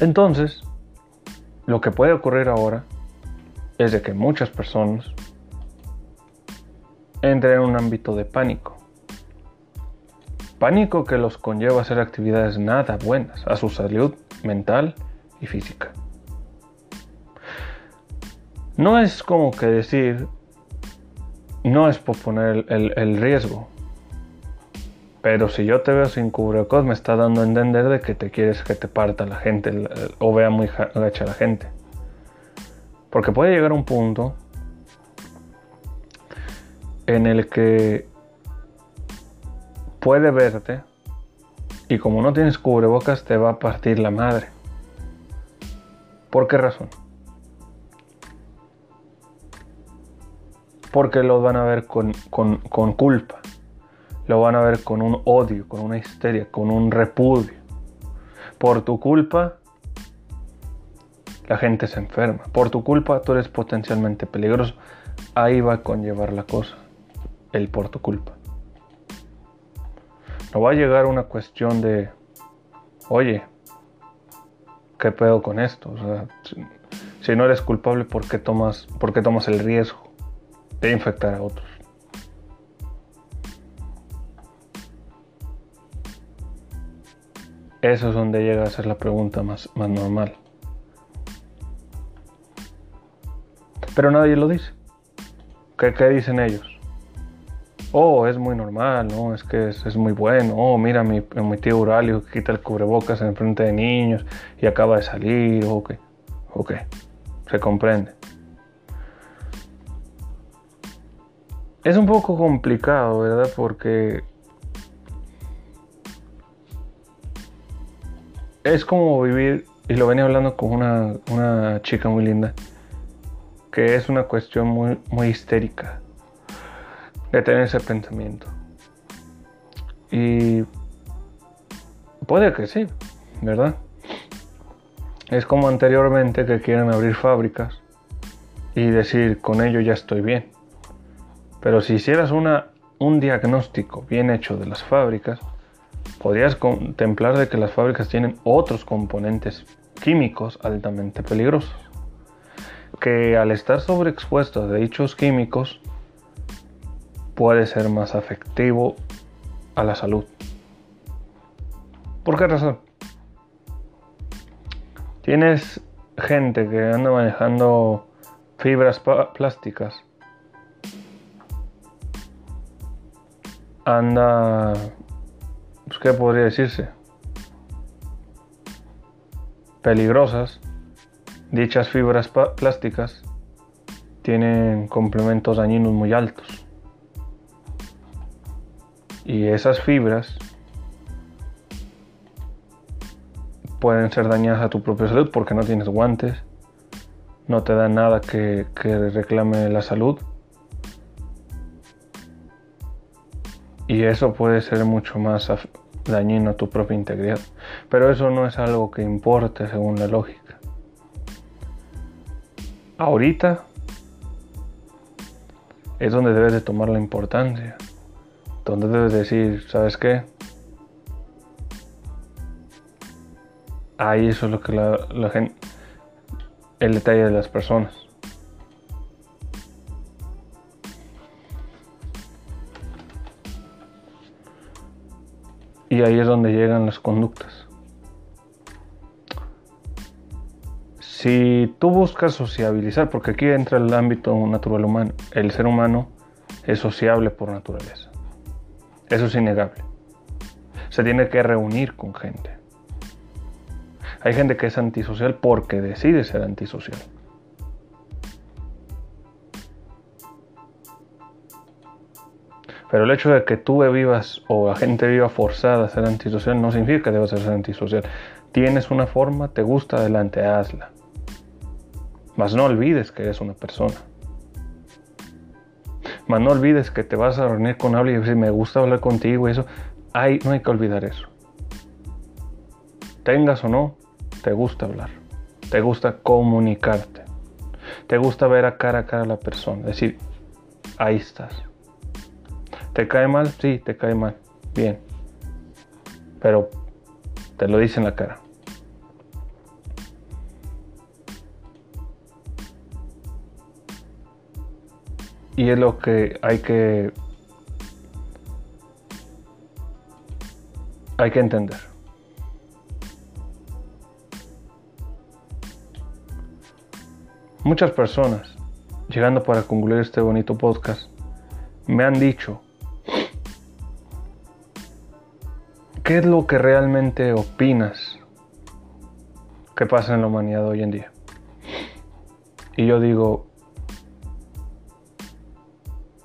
Entonces, lo que puede ocurrir ahora es de que muchas personas entren en un ámbito de pánico. Pánico que los conlleva a hacer actividades nada buenas a su salud mental y física. No es como que decir no es por poner el, riesgo. Pero si yo te veo sin cubrebocas, me está dando a entender de que te quieres que te parta la gente o vea muy gacha la gente. Porque puede llegar un punto en el que puede verte y como no tienes cubrebocas te va a partir la madre. ¿Por qué razón? Porque lo van a ver con, culpa, lo van a ver con un odio, con una histeria, con un repudio. Por tu culpa, La gente se enferma. Por tu culpa tú eres potencialmente peligroso. Ahí va a conllevar la cosa. El por tu culpa. No va a llegar una cuestión de, oye, ¿qué pedo con esto? O sea, si, si no eres culpable, ¿por qué tomas, por qué tomas el riesgo de infectar a otros? Eso es donde llega a ser la pregunta más, más normal. Pero nadie lo dice. ¿Qué, qué dicen ellos? Oh, es muy normal, ¿no? Es que es, es muy bueno. Oh, mira, mi, mi tío Uralio quita el cubrebocas en frente de niños y acaba de salir. Ok, ok, se comprende. Es un poco complicado, ¿verdad? Porque es como vivir, y lo venía hablando con una, una chica muy linda, que es una cuestión muy, muy histérica de tener ese pensamiento. Y puede que sí, ¿verdad? Es como anteriormente que quieren abrir fábricas y decir con ello ya estoy bien. Pero si hicieras un diagnóstico bien hecho de las fábricas, podrías contemplar de que las fábricas tienen otros componentes químicos altamente peligrosos, que al estar sobreexpuestos a dichos químicos puede ser más afectivo a la salud. ¿Por qué razón? Tienes gente que anda manejando fibras plásticas. Anda pues, ¿qué podría decirse? Peligrosas. Dichas fibras plásticas tienen complementos dañinos muy altos. Y esas fibras pueden ser dañadas a tu propia salud porque no tienes guantes, no te da nada que, que reclame la salud. Y eso puede ser mucho más dañino a tu propia integridad. Pero eso no es algo que importe según la lógica. Ahorita es donde debes de tomar la importancia. Donde debes decir, ¿sabes qué? Ahí eso es lo que la, la gente... El detalle de las personas. Y ahí es donde llegan las conductas. Si tú buscas sociabilizar, porque aquí entra el ámbito natural humano, el ser humano es sociable por naturaleza. Eso es innegable. Se tiene que reunir con gente. Hay gente que es antisocial porque decide ser antisocial. Pero el hecho de que tú vivas o la gente viva forzada a ser antisocial no significa que debas ser antisocial. Tienes una forma, te gusta, adelante, hazla. Mas no olvides que eres una persona. Mas no olvides que te vas a reunir con alguien y decir, me gusta hablar contigo y eso. Ay, no hay que olvidar eso. Tengas o no, te gusta hablar. Te gusta comunicarte. Te gusta ver a cara a cara a la persona. Decir, ahí estás ¿Te cae mal? Sí, te cae mal. Bien. Pero te lo dice en la cara. Y es lo que hay que hay que entender. Muchas personas, llegando para concluir este bonito podcast, me han dicho ¿Qué es lo que realmente opinas que pasa en la humanidad hoy en día? Y yo digo,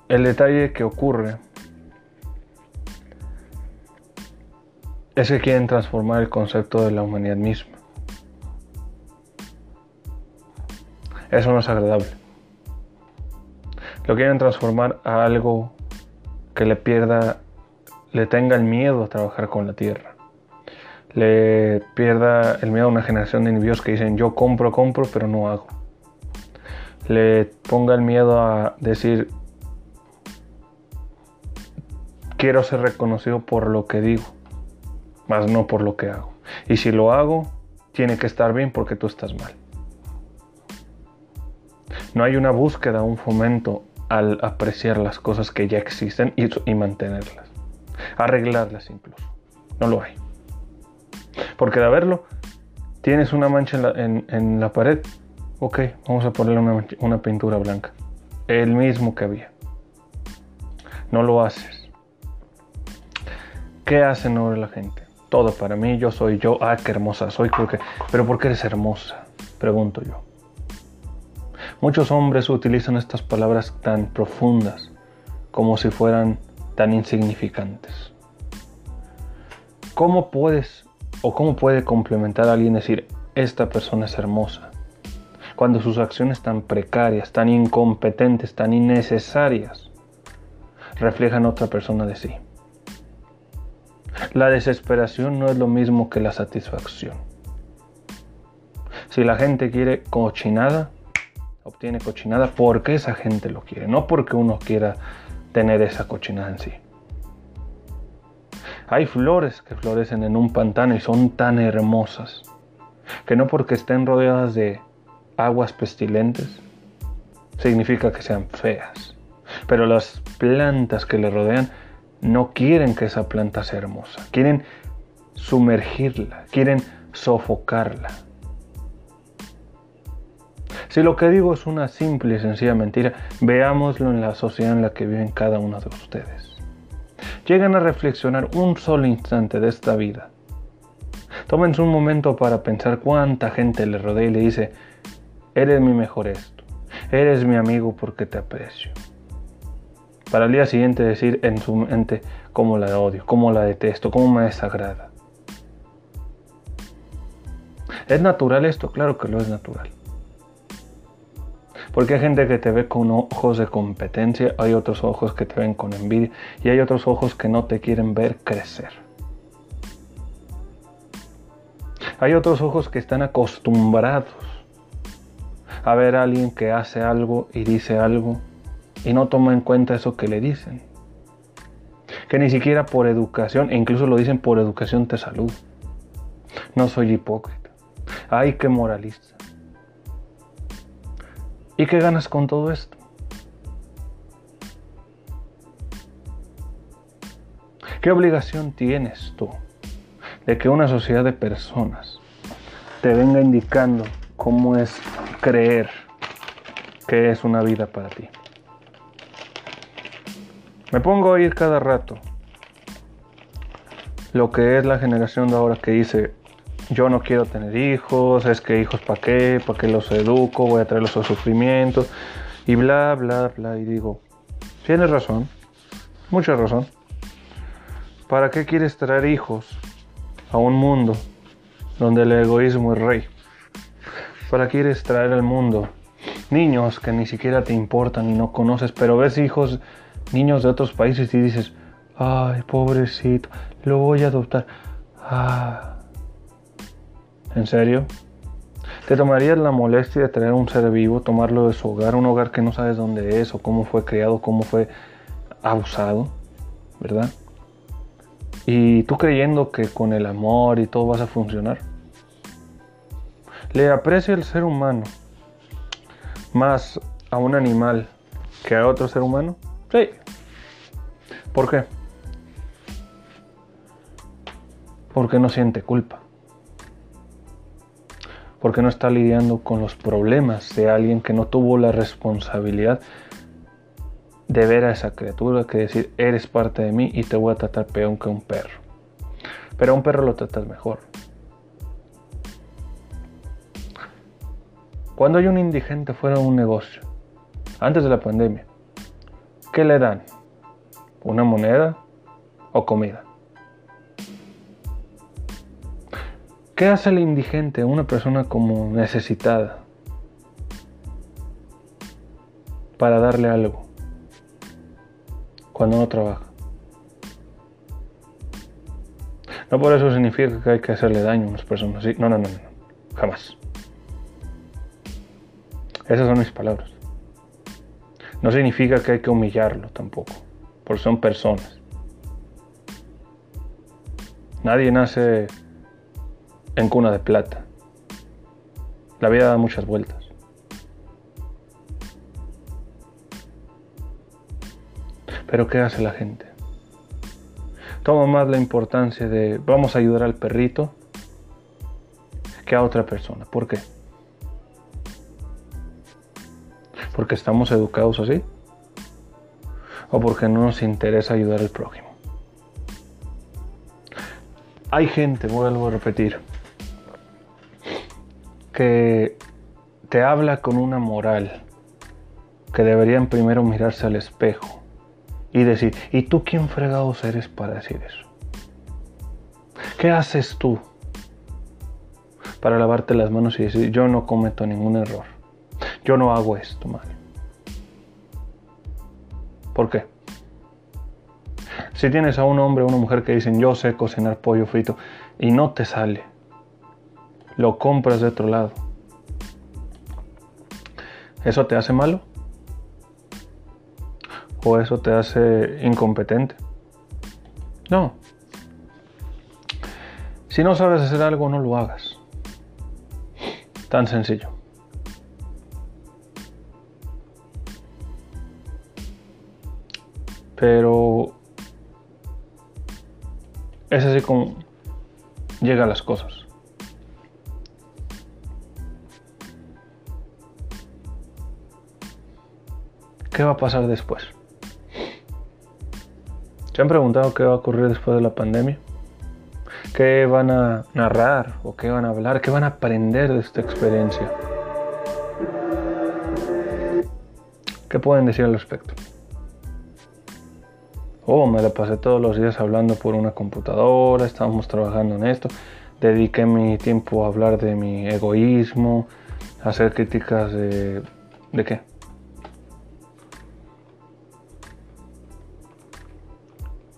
el detalle que ocurre es que quieren transformar el concepto de la humanidad misma. Eso no es agradable. Lo quieren transformar a algo que le pierda le tenga el miedo a trabajar con la tierra. le pierda el miedo a una generación de individuos que dicen yo compro, compro, pero no hago. Le ponga el miedo a decir quiero ser reconocido por lo que digo, más no por lo que hago. Y si lo hago, tiene que estar bien porque tú estás mal. No hay una búsqueda, un fomento al apreciar las cosas que ya existen y, mantenerlas, arreglarlas incluso. No lo hay. Porque de haberlo, tienes una mancha en la, pared, ok, vamos a ponerle una, una pintura blanca. El mismo que había. No lo haces. ¿Qué hacen ahora la gente? Todo para mí, yo soy yo, ah, qué hermosa soy, porque, pero ¿por qué eres hermosa? Pregunto yo. Muchos hombres utilizan estas palabras tan profundas como si fueran tan insignificantes. ¿Cómo puedes o cómo puede complementar a alguien decir, esta persona es hermosa? Cuando sus acciones tan precarias, tan incompetentes, tan innecesarias, reflejan otra persona de sí. La desesperación no es lo mismo que la satisfacción. Si la gente quiere cochinada, obtiene cochinada porque esa gente lo quiere, no porque uno quiera tener esa cochinada en sí. Hay flores que florecen en un pantano y son tan hermosas que no porque estén rodeadas de aguas pestilentes significa que sean feas. Pero las plantas que le rodean no quieren que esa planta sea hermosa, quieren sumergirla, quieren sofocarla. Si lo que digo es una simple y sencilla mentira, veámoslo en la sociedad en la que viven cada uno de ustedes. Llegan a reflexionar un solo instante de esta vida. Tómense un momento para pensar cuánta gente le rodea y le dice, eres mi mejor esto, eres mi amigo porque te aprecio. Para el día siguiente decir en su mente cómo la odio, cómo la detesto, cómo me desagrada. ¿Es natural esto? Claro que lo es natural. Porque hay gente que te ve con ojos de competencia, hay otros ojos que te ven con envidia y hay otros ojos que no te quieren ver crecer. Hay otros ojos que están acostumbrados a ver a alguien que hace algo y dice algo y no toma en cuenta eso que le dicen. Que ni siquiera por educación, e incluso lo dicen por educación te salud. No soy hipócrita. Ay, qué moralista. ¿Y qué ganas con todo esto? ¿Qué obligación tienes tú de que una sociedad de personas te venga indicando cómo es creer que es una vida para ti? Me pongo a oír cada rato lo que es la generación de ahora que dice, yo no quiero tener hijos, es que hijos para qué, para qué los educo, voy a traerlos a sufrimientos y bla, bla, bla. Y digo, tienes razón, mucha razón. ¿Para qué quieres traer hijos a un mundo donde el egoísmo es rey? ¿Para qué quieres traer al mundo niños que ni siquiera te importan y no conoces, pero ves hijos niños de otros países y dices, ay, pobrecito, lo voy a adoptar. Ah, ¿En serio? ¿Te tomarías la molestia de traer un ser vivo, tomarlo de su hogar, un hogar que no sabes dónde es o cómo fue creado, cómo fue abusado, ¿verdad? Y tú creyendo que con el amor y todo vas a funcionar. Le aprecia el ser humano más a un animal que a otro ser humano. Sí. ¿Por qué? Porque no siente culpa. Porque no está lidiando con los problemas de alguien que no tuvo la responsabilidad de ver a esa criatura que decir, eres parte de mí y te voy a tratar peor que un perro. Pero a un perro lo tratas mejor. Cuando hay un indigente fuera de un negocio, antes de la pandemia, ¿Qué le dan? ¿Una moneda o comida? ¿Qué hace el indigente, una persona como necesitada, para darle algo cuando no trabaja? No por eso significa que hay que hacerle daño a unas personas. No, no, no, no. Jamás. Esas son mis palabras. No significa que hay que humillarlo tampoco. Porque son personas. Nadie nace en cuna de plata. La vida da muchas vueltas. Pero ¿qué hace la gente? Toma más la importancia de vamos a ayudar al perrito que a otra persona. ¿Por qué? Porque estamos educados así. O porque no nos interesa ayudar al prójimo. Hay gente, vuelvo a repetir, que te habla con una moral que deberían primero mirarse al espejo y decir, ¿y tú quién fregados eres para decir eso? ¿Qué haces tú para lavarte las manos y decir, yo no cometo ningún error? Yo no hago esto mal. ¿Por qué? Si tienes a un hombre o una mujer que dicen yo sé cocinar pollo frito y no te sale, lo compras de otro lado, ¿eso te hace malo? ¿O eso te hace incompetente? No. Si no sabes hacer algo, no lo hagas. Tan sencillo. Pero es así como llegan las cosas. ¿Qué va a pasar después? ¿Se han preguntado qué va a ocurrir después de la pandemia? ¿Qué van a narrar o qué van a hablar? ¿Qué van a aprender de esta experiencia? ¿Qué pueden decir al respecto? Oh, me la pasé todos los días hablando por una computadora, estábamos trabajando en esto, dediqué mi tiempo a hablar de mi egoísmo, a hacer críticas de... ¿De qué?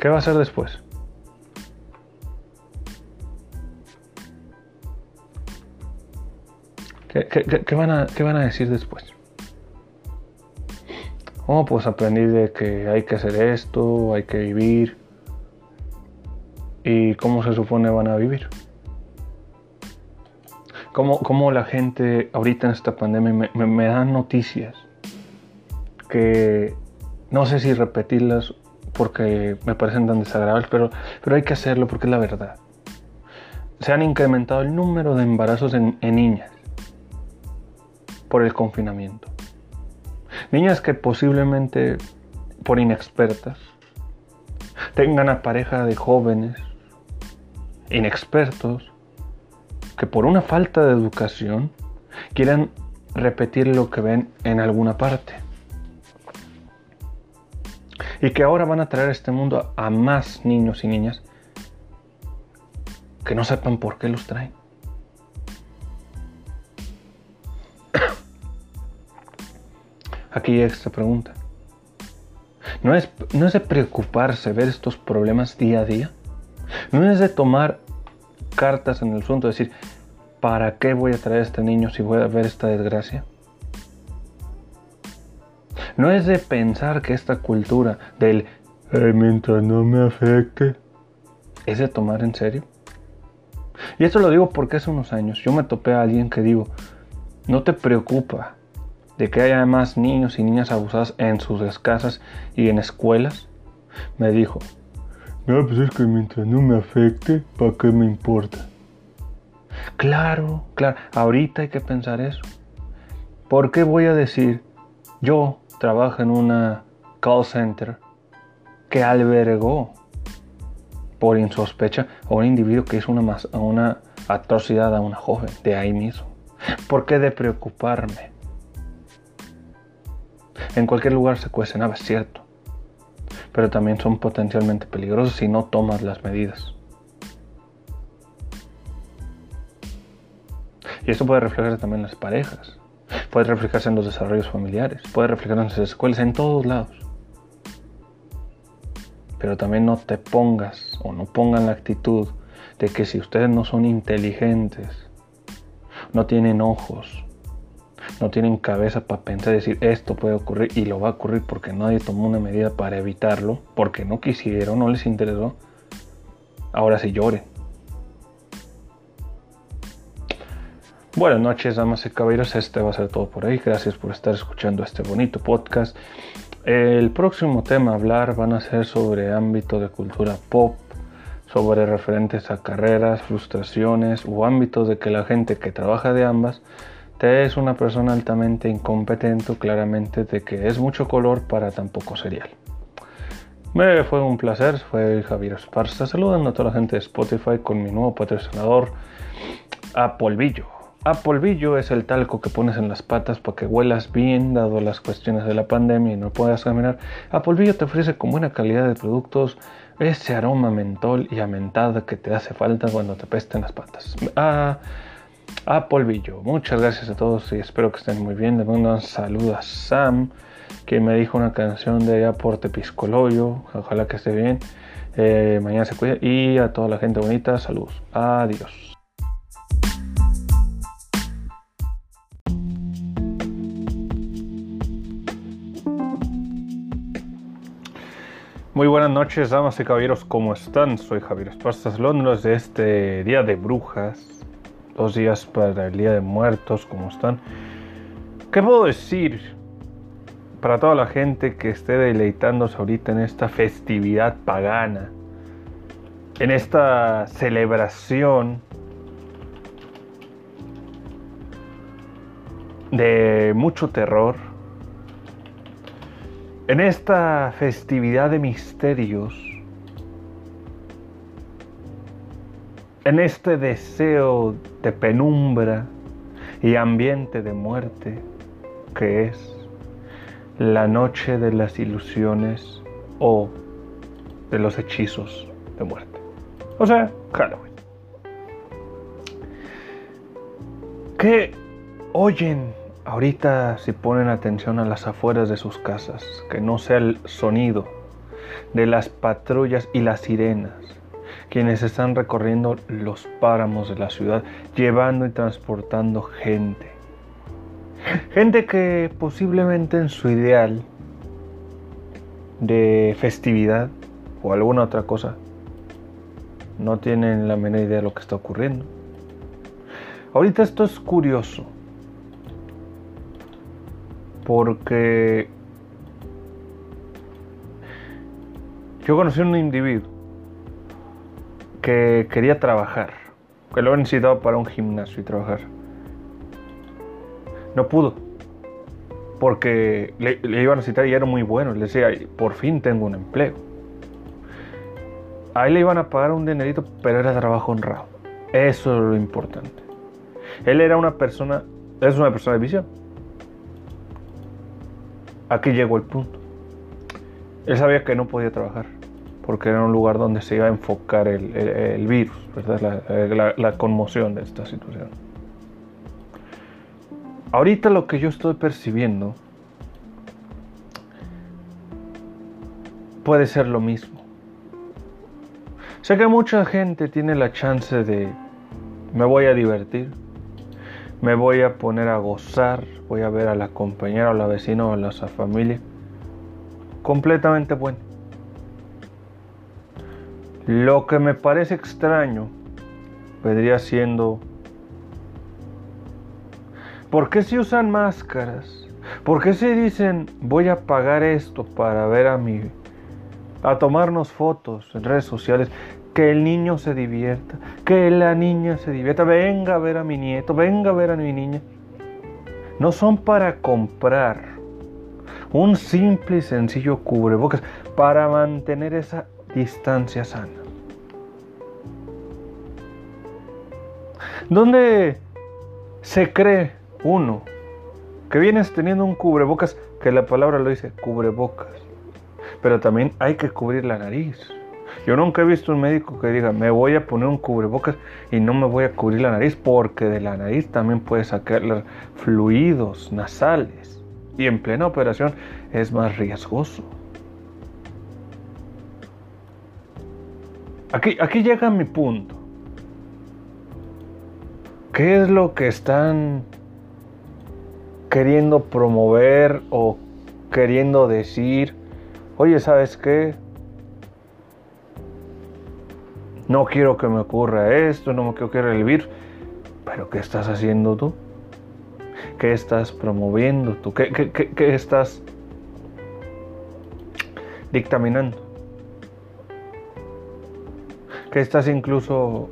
¿Qué va a hacer después? ¿Qué, van a, ¿Qué van a decir después? Oh, pues aprendí de que hay que hacer esto, hay que vivir. ¿Y cómo se supone van a vivir? ¿Cómo, la gente ahorita en esta pandemia me, me, dan noticias que no sé si repetirlas porque me parecen tan desagradables, pero, pero hay que hacerlo porque es la verdad. Se han incrementado el número de embarazos en niñas por el confinamiento. Niñas que posiblemente por inexpertas tengan a pareja de jóvenes inexpertos que por una falta de educación quieran repetir lo que ven en alguna parte. Y que ahora van a traer a este mundo a más niños y niñas que no sepan por qué los traen. Aquí esta pregunta. ¿No es, ¿No es de preocuparse ver estos problemas día a día? ¿No es de tomar cartas en el asunto, decir, ¿para qué voy a traer a este niño si voy a ver esta desgracia? ¿No es de pensar que esta cultura del mientras no me afecte es de tomar en serio? Y esto lo digo porque hace unos años yo me topé a alguien que digo, no te preocupa de que haya más niños y niñas abusadas en sus casas y en escuelas? Me dijo, no, pues es que mientras no me afecte, ¿para qué me importa? Claro, claro, ahorita hay que pensar eso. ¿Por qué voy a decir, yo trabajo en una call center que albergó por insospecha a un individuo que hizo una, una atrocidad a una joven de ahí mismo? ¿Por qué de preocuparme? En cualquier lugar se cuecen aves, cierto, pero también son potencialmente peligrosos si no tomas las medidas. Y esto puede reflejarse también en las parejas, puede reflejarse en los desarrollos familiares, puede reflejarse en las escuelas, en todos lados. Pero también no te pongas o no pongan la actitud de que si ustedes no son inteligentes, no tienen ojos, no tienen cabeza para pensar decir esto puede ocurrir y lo va a ocurrir porque nadie tomó una medida para evitarlo, porque no quisieron, no les interesó, ahora sí lloren. Buenas noches, damas y caballeros. Este va a ser todo por ahí. Gracias por estar escuchando este bonito podcast. El próximo tema a hablar van a ser sobre ámbito de cultura pop, sobre referentes a carreras, frustraciones o ámbitos de que la gente que trabaja de ambas es una persona altamente incompetente, claramente de que es mucho color para tan poco serial. Me fue un placer, fue Javier Esparza saludando a toda la gente de Spotify con mi nuevo patrocinador, a Polvillo. A polvillo es el talco que pones en las patas para que huelas bien, dado las cuestiones de la pandemia y no puedas caminar. A polvillo te ofrece con buena calidad de productos ese aroma mentol y amentada que te hace falta cuando te pesten las patas. A, a polvillo. Muchas gracias a todos y espero que estén muy bien. Le mando un saludo a Sam, que me dijo una canción de Aporte Piscoloyo. Ojalá que esté bien. Eh, mañana se cuida. Y a toda la gente bonita, saludos. Adiós. Muy buenas noches, damas y caballeros, ¿cómo están? Soy Javier Esparza Londres de este Día de Brujas, dos días para el Día de Muertos, ¿cómo están? ¿Qué puedo decir para toda la gente que esté deleitándose ahorita en esta festividad pagana, en esta celebración de mucho terror? En esta festividad de misterios, en este deseo de penumbra y ambiente de muerte que es la noche de las ilusiones o de los hechizos de muerte. O sea, Halloween. ¿Qué oyen Ahorita si ponen atención a las afueras de sus casas, que no sea el sonido de las patrullas y las sirenas, quienes están recorriendo los páramos de la ciudad, llevando y transportando gente. Gente que posiblemente en su ideal de festividad o alguna otra cosa no tienen la menor idea de lo que está ocurriendo. Ahorita esto es curioso porque yo conocí a un individuo que quería trabajar, que lo necesitaba para un gimnasio y trabajar. No pudo, porque le, iban a necesitar y era muy bueno. Le decía, por fin tengo un empleo. A él le iban a pagar un dinerito, pero era trabajo honrado. Eso es lo importante. Él era una persona, es una persona de visión Aquí llegó el punto. Él sabía que no podía trabajar porque era un lugar donde se iba a enfocar el, virus, ¿verdad? La, conmoción de esta situación. Ahorita lo que yo estoy percibiendo puede ser lo mismo. Sé que mucha gente tiene la chance de me voy a divertir, me voy a poner a gozar, voy a ver a la compañera o la vecina o a la familia. Completamente bueno. Lo que me parece extraño vendría siendo ¿Por qué se usan máscaras? ¿Por qué se dicen voy a pagar esto para ver a mi a tomarnos fotos en redes sociales? Que el niño se divierta, que la niña se divierta, venga a ver a mi nieto, venga a ver a mi niña. No son para comprar un simple y sencillo cubrebocas para mantener esa distancia sana. ¿Dónde se cree uno que vienes teniendo un cubrebocas que la palabra lo dice, cubrebocas? Pero también hay que cubrir la nariz yo nunca he visto un médico que diga, me voy a poner un cubrebocas y no me voy a cubrir la nariz, porque de la nariz también puede sacar fluidos nasales. Y en plena operación es más riesgoso. Aquí, aquí llega mi punto. ¿Qué es lo que están queriendo promover o queriendo decir? Oye, ¿sabes qué? No quiero que me ocurra esto, no me quiero que virus. Pero ¿qué estás haciendo tú? ¿Qué estás promoviendo tú? ¿Qué, qué, qué estás dictaminando? ¿Qué estás incluso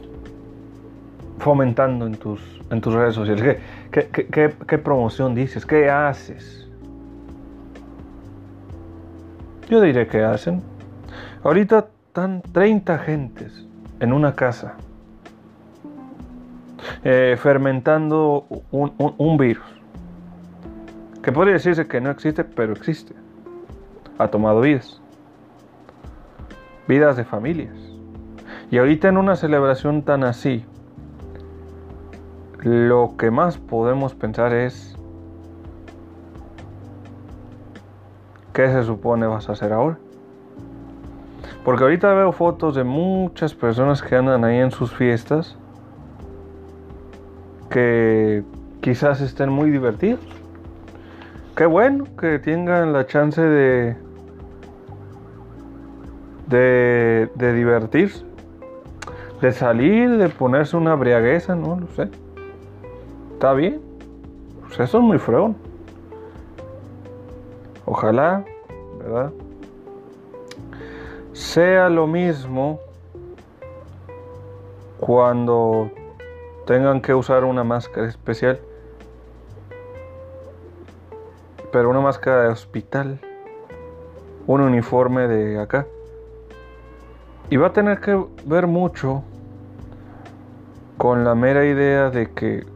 fomentando en tus, en tus redes sociales? ¿Qué, promoción dices? ¿Qué haces? Yo diré que hacen. Ahorita están 30 gentes en una casa eh, fermentando un, un virus que podría decirse que no existe, pero existe. Ha tomado vidas. Vidas de familias. Y ahorita en una celebración tan así, lo que más podemos pensar es, ¿qué se supone vas a hacer ahora? Porque ahorita veo fotos de muchas personas que andan ahí en sus fiestas que quizás estén muy divertidos. Qué bueno que tengan la chance de, de, divertirse, de salir, de ponerse una briagueza, no lo sé. Está bien. Pues eso es muy freón. Ojalá, ¿verdad? Sea lo mismo cuando tengan que usar una máscara especial. Pero una máscara de hospital. Un uniforme de acá. Y va a tener que ver mucho con la mera idea de que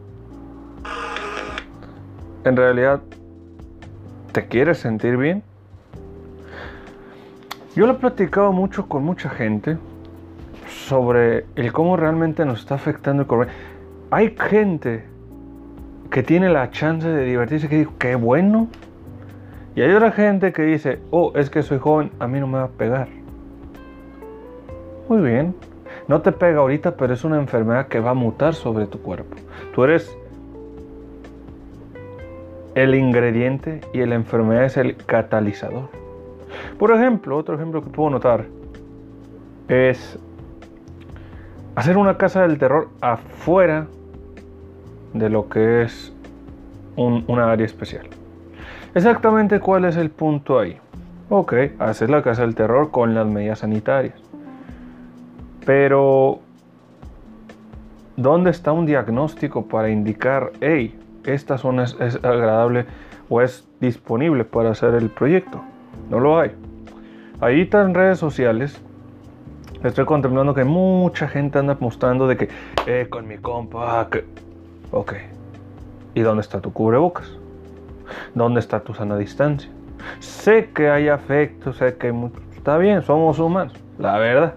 en realidad te quieres sentir bien. Yo lo he platicado mucho con mucha gente sobre el cómo realmente nos está afectando el coronavirus. Hay gente que tiene la chance de divertirse que dice, qué bueno. Y hay otra gente que dice, oh, es que soy joven, a mí no me va a pegar. Muy bien. No te pega ahorita, pero es una enfermedad que va a mutar sobre tu cuerpo. Tú eres el ingrediente y la enfermedad es el catalizador. Por ejemplo, otro ejemplo que puedo notar es hacer una casa del terror afuera de lo que es un, una área especial. Exactamente cuál es el punto ahí. Ok, haces la casa del terror con las medidas sanitarias. Pero, ¿dónde está un diagnóstico para indicar, hey, esta zona es, agradable o es disponible para hacer el proyecto. No lo hay. Ahí en redes sociales estoy contemplando que mucha gente anda mostrando de que, eh, con mi compa, que... Ok. ¿Y dónde está tu cubrebocas? ¿Dónde está tu sana distancia? Sé que hay afecto, sé que está bien, somos humanos, la verdad.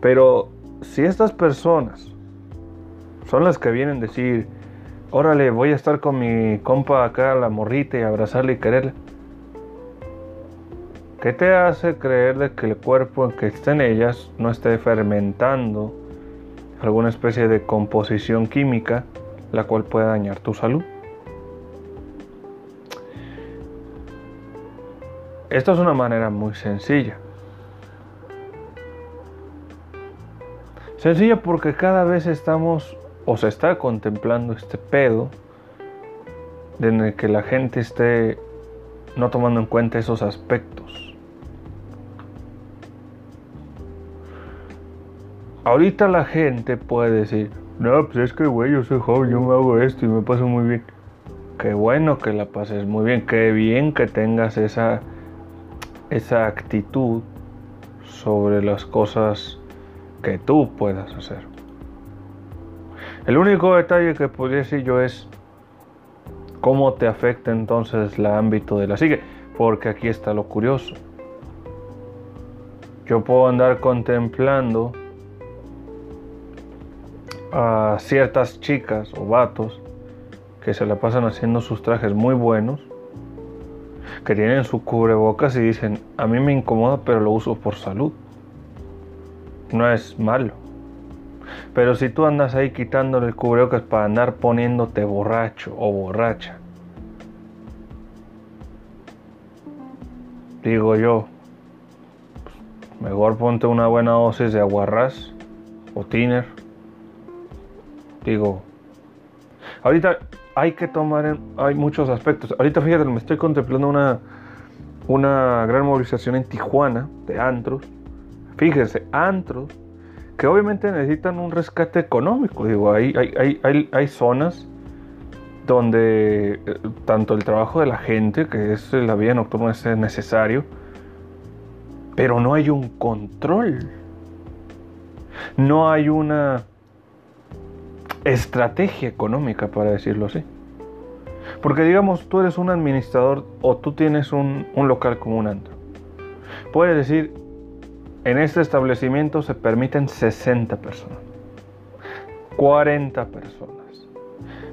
Pero si estas personas son las que vienen a decir, órale, voy a estar con mi compa acá, la morrita, y abrazarle y quererle. ¿Qué te hace creer de que el cuerpo en que estén ellas no esté fermentando alguna especie de composición química la cual pueda dañar tu salud? Esto es una manera muy sencilla. Sencilla porque cada vez estamos o se está contemplando este pedo en el que la gente esté no tomando en cuenta esos aspectos. Ahorita la gente puede decir, no, pues es que güey, yo soy joven, yo me hago esto y me paso muy bien. Qué bueno que la pases muy bien, qué bien que tengas esa, esa actitud sobre las cosas que tú puedas hacer. El único detalle que podría decir yo es cómo te afecta entonces el ámbito de la psique, porque aquí está lo curioso. Yo puedo andar contemplando a ciertas chicas o vatos que se la pasan haciendo sus trajes muy buenos, que tienen su cubrebocas y dicen, a mí me incomoda pero lo uso por salud. No es malo. Pero si tú andas ahí quitándole el cubrebocas para andar poniéndote borracho o borracha, digo yo, mejor ponte una buena dosis de aguarrás o tiner. Digo, ahorita hay que tomar, en, hay muchos aspectos. Ahorita fíjate, me estoy contemplando una, una gran movilización en Tijuana de antros. Fíjense, antros que obviamente necesitan un rescate económico. Digo, hay, hay, hay, hay zonas donde eh, tanto el trabajo de la gente, que es la vida nocturna, es necesario, pero no hay un control. No hay una estrategia económica, para decirlo así. Porque digamos, tú eres un administrador o tú tienes un, un local como un antro. Puedes decir, en este establecimiento se permiten 60 personas, 40 personas.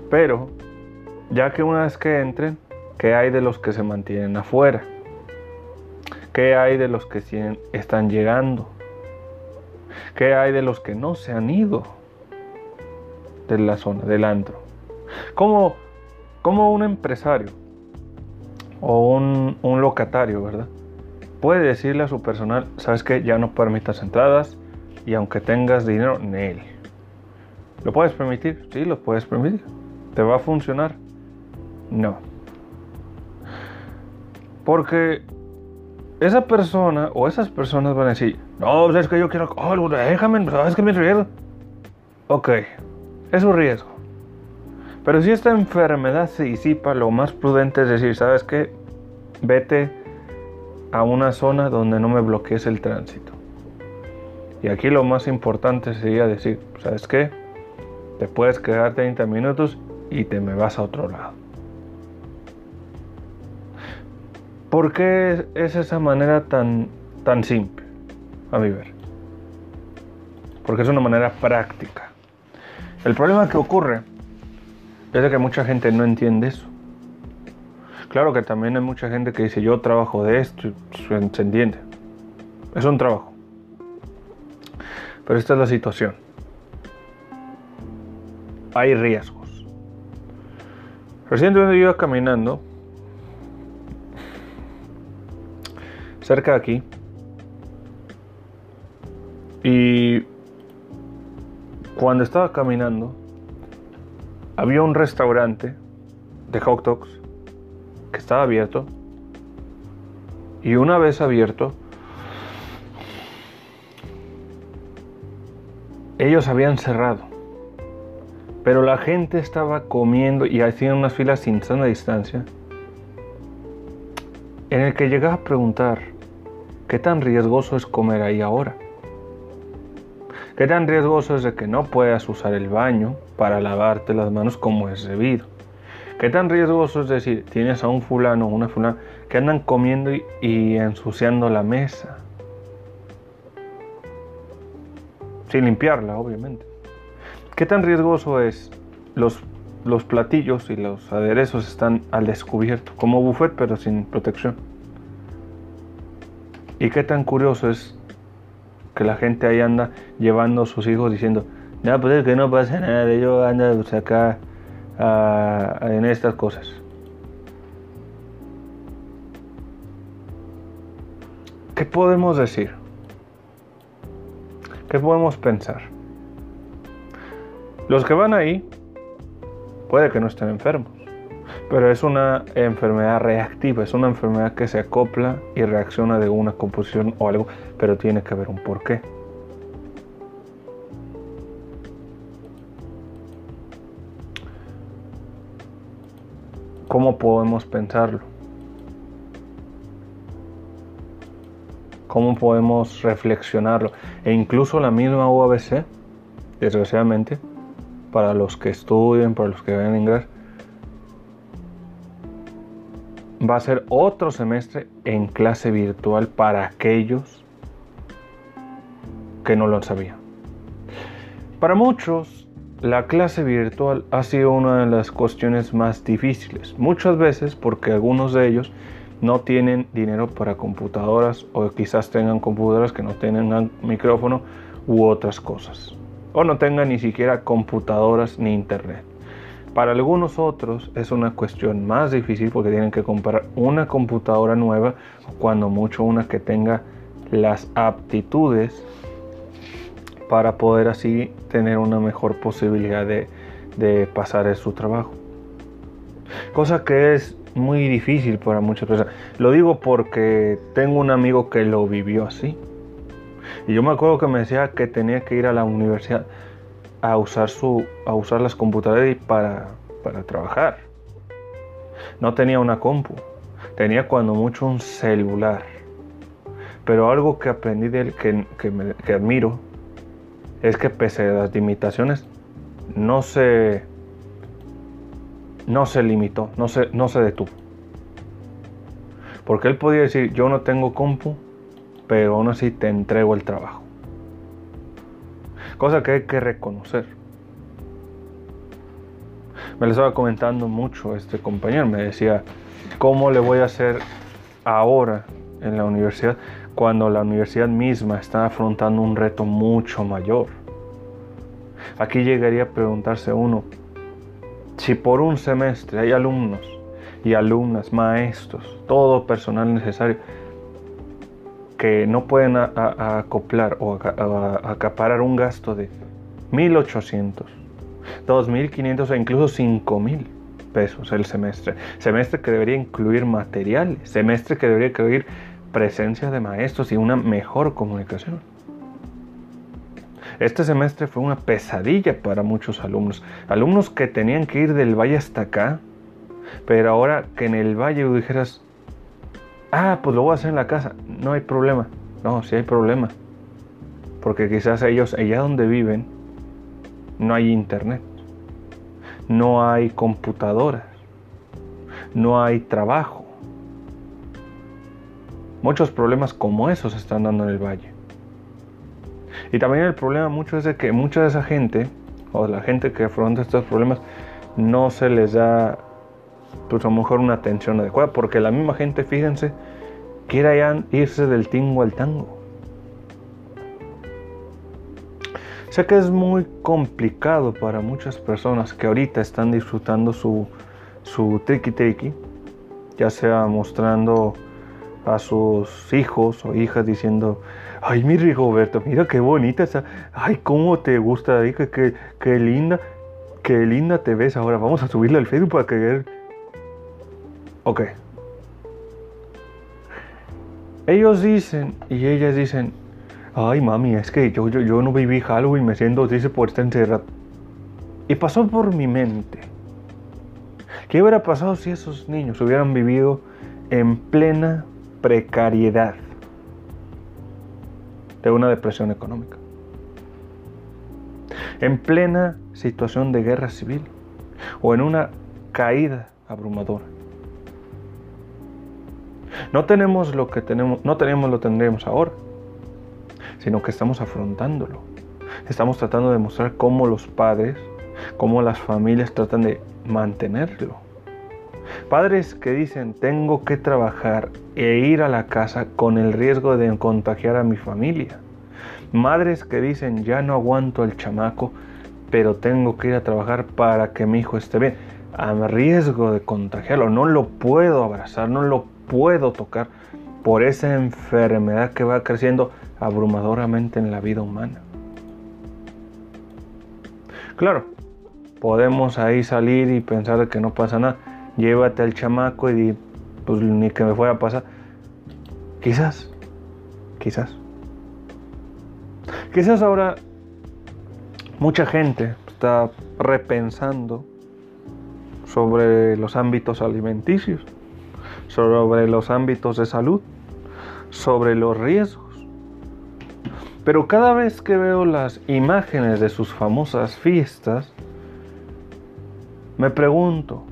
Pero, ya que una vez que entren, ¿qué hay de los que se mantienen afuera? ¿Qué hay de los que están llegando? ¿Qué hay de los que no se han ido de la zona, del antro? ¿Cómo, un empresario o un, un locatario, verdad? puede decirle a su personal, sabes que ya no permitas entradas y aunque tengas dinero, él. ¿Lo puedes permitir? Sí, lo puedes permitir. ¿Te va a funcionar? No. Porque esa persona o esas personas van a decir, no, pues es que yo quiero alcohol, déjame, sabes que me riesgo. Ok, es un riesgo. Pero si esta enfermedad se disipa, lo más prudente es decir, ¿sabes qué? Vete a una zona donde no me bloquees el tránsito. Y aquí lo más importante sería decir, ¿sabes qué? Te puedes quedar 30 minutos y te me vas a otro lado. ¿Por qué es esa manera tan, tan simple, a mi ver? Porque es una manera práctica. El problema que ocurre es que mucha gente no entiende eso. Claro que también hay mucha gente que dice yo trabajo de esto y se entiende. Es un trabajo. Pero esta es la situación. Hay riesgos. Recientemente yo iba caminando cerca de aquí y cuando estaba caminando había un restaurante de hot dogs que estaba abierto. Y una vez abierto, ellos habían cerrado. Pero la gente estaba comiendo y hacían unas filas sin sana distancia. En el que llegaba a preguntar, ¿qué tan riesgoso es comer ahí ahora? ¿Qué tan riesgoso es de que no puedas usar el baño para lavarte las manos como es debido? ¿Qué tan riesgoso es decir, tienes a un fulano o una fulana que andan comiendo y, ensuciando la mesa? Sin limpiarla, obviamente. ¿Qué tan riesgoso es los, los platillos y los aderezos están al descubierto, como buffet pero sin protección? ¿Y qué tan curioso es que la gente ahí anda llevando a sus hijos diciendo, no, pues es que no pasa nada, yo ando pues, acá en estas cosas. ¿Qué podemos decir? ¿Qué podemos pensar? Los que van ahí puede que no estén enfermos, pero es una enfermedad reactiva, es una enfermedad que se acopla y reacciona de una composición o algo, pero tiene que haber un porqué. ¿Cómo podemos pensarlo? ¿Cómo podemos reflexionarlo? E incluso la misma UABC, desgraciadamente, para los que estudian, para los que vayan a ingresar, va a ser otro semestre en clase virtual para aquellos que no lo sabían. Para muchos, la clase virtual ha sido una de las cuestiones más difíciles, muchas veces porque algunos de ellos no tienen dinero para computadoras o quizás tengan computadoras que no tengan micrófono u otras cosas. o no tengan ni siquiera computadoras ni internet. Para algunos otros es una cuestión más difícil porque tienen que comprar una computadora nueva, cuando mucho una que tenga las aptitudes para poder así tener una mejor posibilidad de, pasar su trabajo. Cosa que es muy difícil para muchas personas. Lo digo porque tengo un amigo que lo vivió así. Y yo me acuerdo que me decía que tenía que ir a la universidad a usar, su, a usar las computadoras para, para trabajar. No tenía una compu, tenía cuando mucho un celular. Pero algo que aprendí de él que, que, me, que admiro es que pese a las limitaciones no se no se limitó, no se, no se detuvo. Porque él podía decir, yo no tengo compu, pero aún así te entrego el trabajo. Cosa que hay que reconocer. Me lo estaba comentando mucho este compañero, me decía, ¿cómo le voy a hacer ahora en la universidad cuando la universidad misma está afrontando un reto mucho mayor? Aquí llegaría a preguntarse uno, si por un semestre hay alumnos y alumnas, maestros, todo personal necesario que no pueden acoplar o acaparar un gasto de 1.800, 2.500 o incluso 5.000 pesos el semestre. Semestre que debería incluir materiales, semestre que debería incluir presencia de maestros y una mejor comunicación. Este semestre fue una pesadilla para muchos alumnos. Alumnos que tenían que ir del valle hasta acá, pero ahora que en el valle dijeras, ah, pues lo voy a hacer en la casa, no hay problema. No, sí hay problema. Porque quizás ellos, allá donde viven, no hay internet, no hay computadoras, no hay trabajo. Muchos problemas como esos están dando en el valle. Y también el problema mucho es de que mucha de esa gente, o la gente que afronta estos problemas, no se les da, pues a lo mejor una atención adecuada, porque la misma gente, fíjense, quiere irse del tingo al tango. Sé que es muy complicado para muchas personas que ahorita están disfrutando su, su triki triki, ya sea mostrando a sus hijos o hijas diciendo, ay mi Rigoberto, mira qué bonita esa, ay cómo te gusta, dije que qué linda, qué linda te ves ahora, vamos a subirle al Facebook para que... Ok. Ellos dicen y ellas dicen, ay mami, es que yo, yo, yo no viví Halloween, me siento por estar encerrado. Y pasó por mi mente. ¿Qué hubiera pasado si esos niños hubieran vivido en plena precariedad de una depresión económica. En plena situación de guerra civil o en una caída abrumadora. No tenemos lo que tenemos, no tenemos lo tendremos ahora, sino que estamos afrontándolo. Estamos tratando de mostrar cómo los padres, cómo las familias tratan de mantenerlo. Padres que dicen tengo que trabajar e ir a la casa con el riesgo de contagiar a mi familia. Madres que dicen ya no aguanto el chamaco, pero tengo que ir a trabajar para que mi hijo esté bien. A riesgo de contagiarlo, no lo puedo abrazar, no lo puedo tocar por esa enfermedad que va creciendo abrumadoramente en la vida humana. Claro, podemos ahí salir y pensar que no pasa nada llévate al chamaco y pues ni que me fuera a pasar. Quizás, quizás. Quizás ahora mucha gente está repensando sobre los ámbitos alimenticios, sobre los ámbitos de salud, sobre los riesgos. Pero cada vez que veo las imágenes de sus famosas fiestas, me pregunto,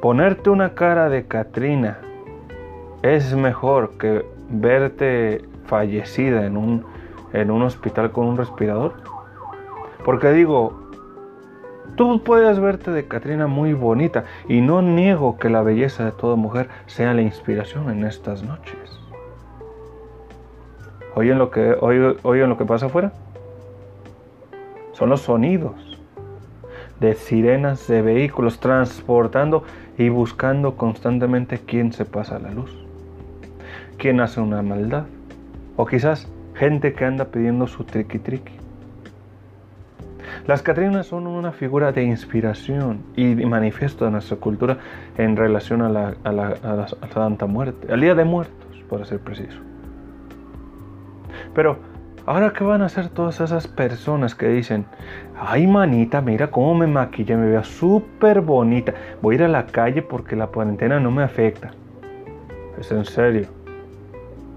Ponerte una cara de Katrina es mejor que verte fallecida en un, en un hospital con un respirador. Porque digo, tú puedes verte de Katrina muy bonita y no niego que la belleza de toda mujer sea la inspiración en estas noches. ¿Oyen lo que, lo que pasa afuera? son los sonidos de sirenas de vehículos transportando y buscando constantemente quién se pasa la luz, quién hace una maldad, o quizás gente que anda pidiendo su triqui triqui. Las Catrinas son una figura de inspiración y manifiesto de nuestra cultura en relación a la, a la Santa Muerte, al Día de Muertos, para ser preciso. Pero, ¿ahora qué van a hacer todas esas personas que dicen, ay manita, mira cómo me maquilla, me veo súper bonita, voy a ir a la calle porque la cuarentena no me afecta? Es en serio.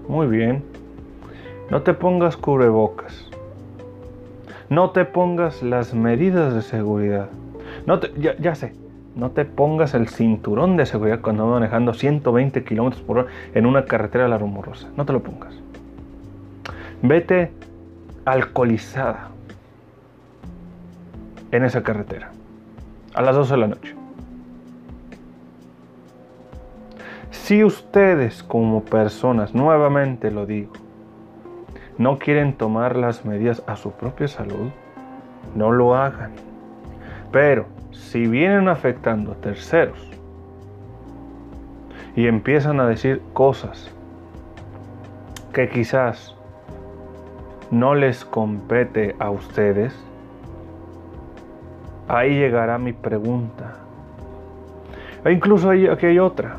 Muy bien. No te pongas cubrebocas. No te pongas las medidas de seguridad. No te, ya, sé, no te pongas el cinturón de seguridad cuando vas manejando 120 kilómetros por hora en una carretera la rumorosa. No te lo pongas. Vete alcoholizada en esa carretera a las 12 de la noche. Si ustedes como personas, nuevamente lo digo, no quieren tomar las medidas a su propia salud, no lo hagan. Pero si vienen afectando a terceros y empiezan a decir cosas que quizás no les compete a ustedes, ahí llegará mi pregunta. E incluso aquí hay otra.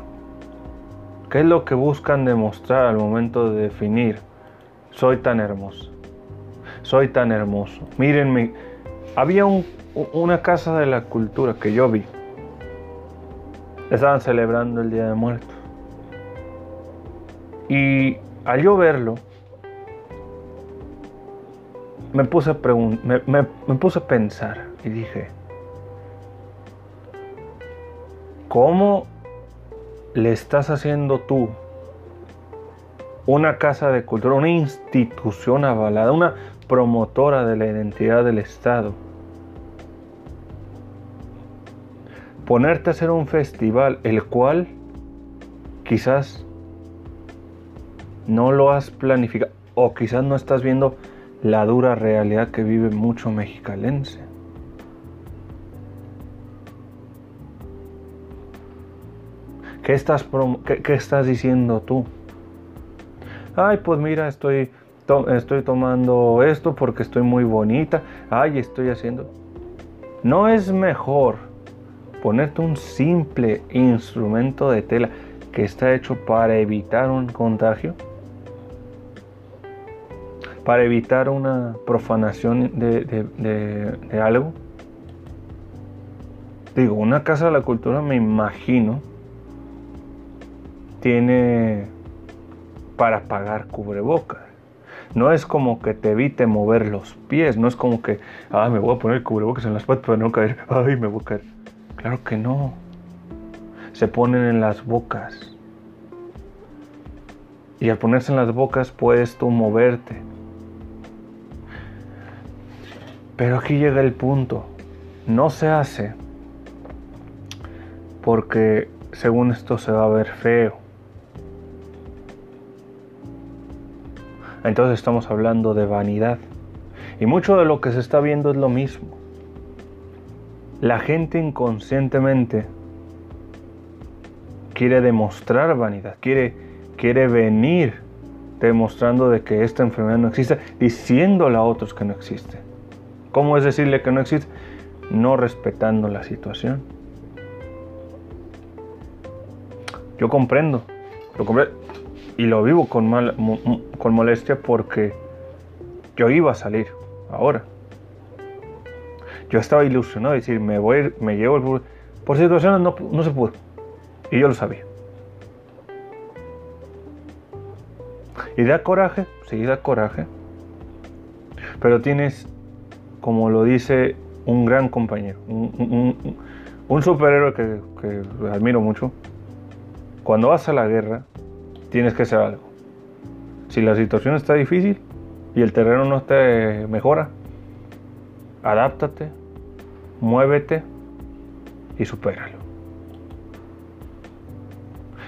¿Qué es lo que buscan demostrar al momento de definir? Soy tan hermoso. Soy tan hermoso. Mírenme. Había una casa de la cultura que yo vi. Estaban celebrando el Día de Muertos. Y al yo verlo, me puse a, me, puse a pensar y dije, ¿cómo le estás haciendo tú una casa de cultura, una institución avalada, una promotora de la identidad del Estado? Ponerte a hacer un festival el cual quizás no lo has planificado o quizás no estás viendo la dura realidad que vive mucho mexicalense. ¿Qué estás, qué, estás diciendo tú? Ay, pues mira, estoy, estoy tomando esto porque estoy muy bonita. Ay, estoy haciendo... ¿No es mejor ponerte un simple instrumento de tela que está hecho para evitar un contagio? para evitar una profanación de, algo. Digo, una casa de la cultura me imagino tiene para pagar cubrebocas. No es como que te evite mover los pies, no es como que, ah, me voy a poner cubrebocas en las patas para no caer, ay, me voy a caer. Claro que no. Se ponen en las bocas. Y al ponerse en las bocas puedes tú moverte, Pero aquí llega el punto. No se hace porque según esto se va a ver feo. Entonces estamos hablando de vanidad. Y mucho de lo que se está viendo es lo mismo. La gente inconscientemente quiere demostrar vanidad, quiere, quiere venir demostrando de que esta enfermedad no existe, diciéndole a otros que no existe. ¿Cómo es decirle que no existe? No respetando la situación. Yo comprendo, lo comprendo y lo vivo con, mal, con molestia porque yo iba a salir ahora. Yo estaba ilusionado, decir, me voy, me llevo el Por situaciones no, no se pudo. Y yo lo sabía. Y da coraje, sí, da coraje. Pero tienes como lo dice un gran compañero, un, superhéroe que, que, admiro mucho, cuando vas a la guerra tienes que hacer algo. Si la situación está difícil y el terreno no te mejora, adáptate, muévete y supéralo.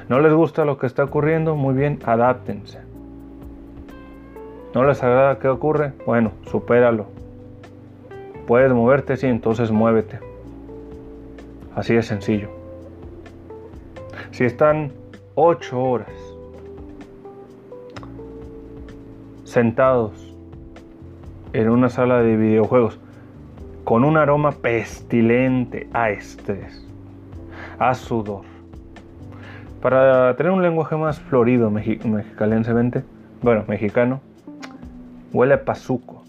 ¿No les gusta lo que está ocurriendo? Muy bien, adáptense. ¿No les agrada qué ocurre? Bueno, supéralo ¿Puedes moverte? Sí, entonces muévete. Así de sencillo. Si están ocho horas sentados en una sala de videojuegos con un aroma pestilente a estrés, a sudor. Para tener un lenguaje más florido mexicalensemente, bueno, mexicano, huele a pazuco.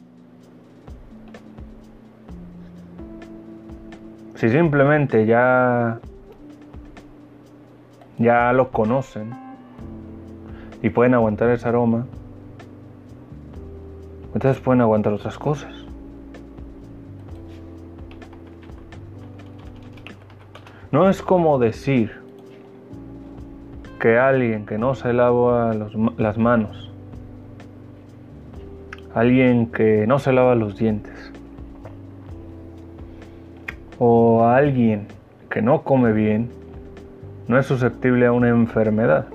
Si simplemente ya ya lo conocen y pueden aguantar ese aroma, entonces pueden aguantar otras cosas. No es como decir que alguien que no se lava las manos, alguien que no se lava los dientes, o alguien que no come bien, no es susceptible a una enfermedad.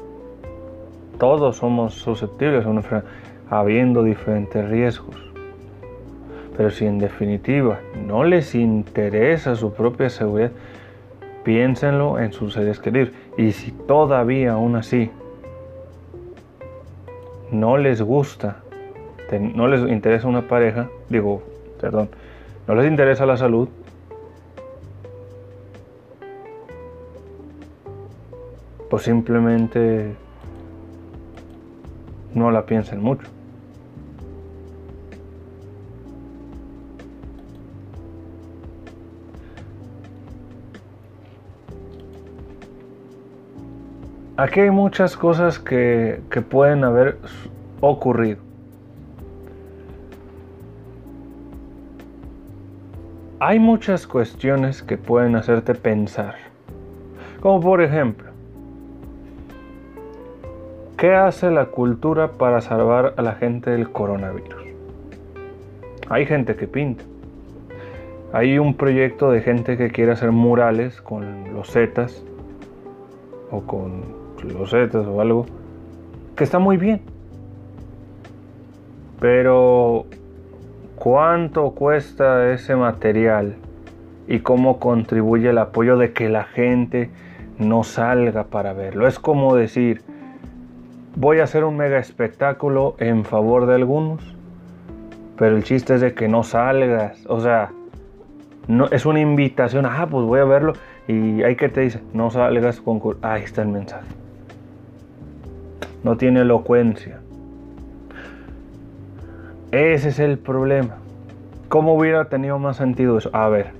Todos somos susceptibles a una enfermedad, habiendo diferentes riesgos. Pero si en definitiva no les interesa su propia seguridad, piénsenlo en sus seres queridos. Y si todavía aún así no les gusta, no les interesa una pareja, digo, perdón, no les interesa la salud, pues simplemente no la piensen mucho. Aquí hay muchas cosas que, que pueden haber ocurrido. Hay muchas cuestiones que pueden hacerte pensar. Como por ejemplo, ¿Qué hace la cultura para salvar a la gente del coronavirus? Hay gente que pinta. Hay un proyecto de gente que quiere hacer murales con los zetas o con los zetas o algo que está muy bien. Pero ¿cuánto cuesta ese material y cómo contribuye el apoyo de que la gente no salga para verlo? Es como decir, voy a hacer un mega espectáculo en favor de algunos, pero el chiste es de que no salgas, o sea, no es una invitación, ah, pues voy a verlo y hay que te dice, no salgas con ahí está el mensaje. No tiene elocuencia. Ese es el problema. ¿Cómo hubiera tenido más sentido eso? A ver,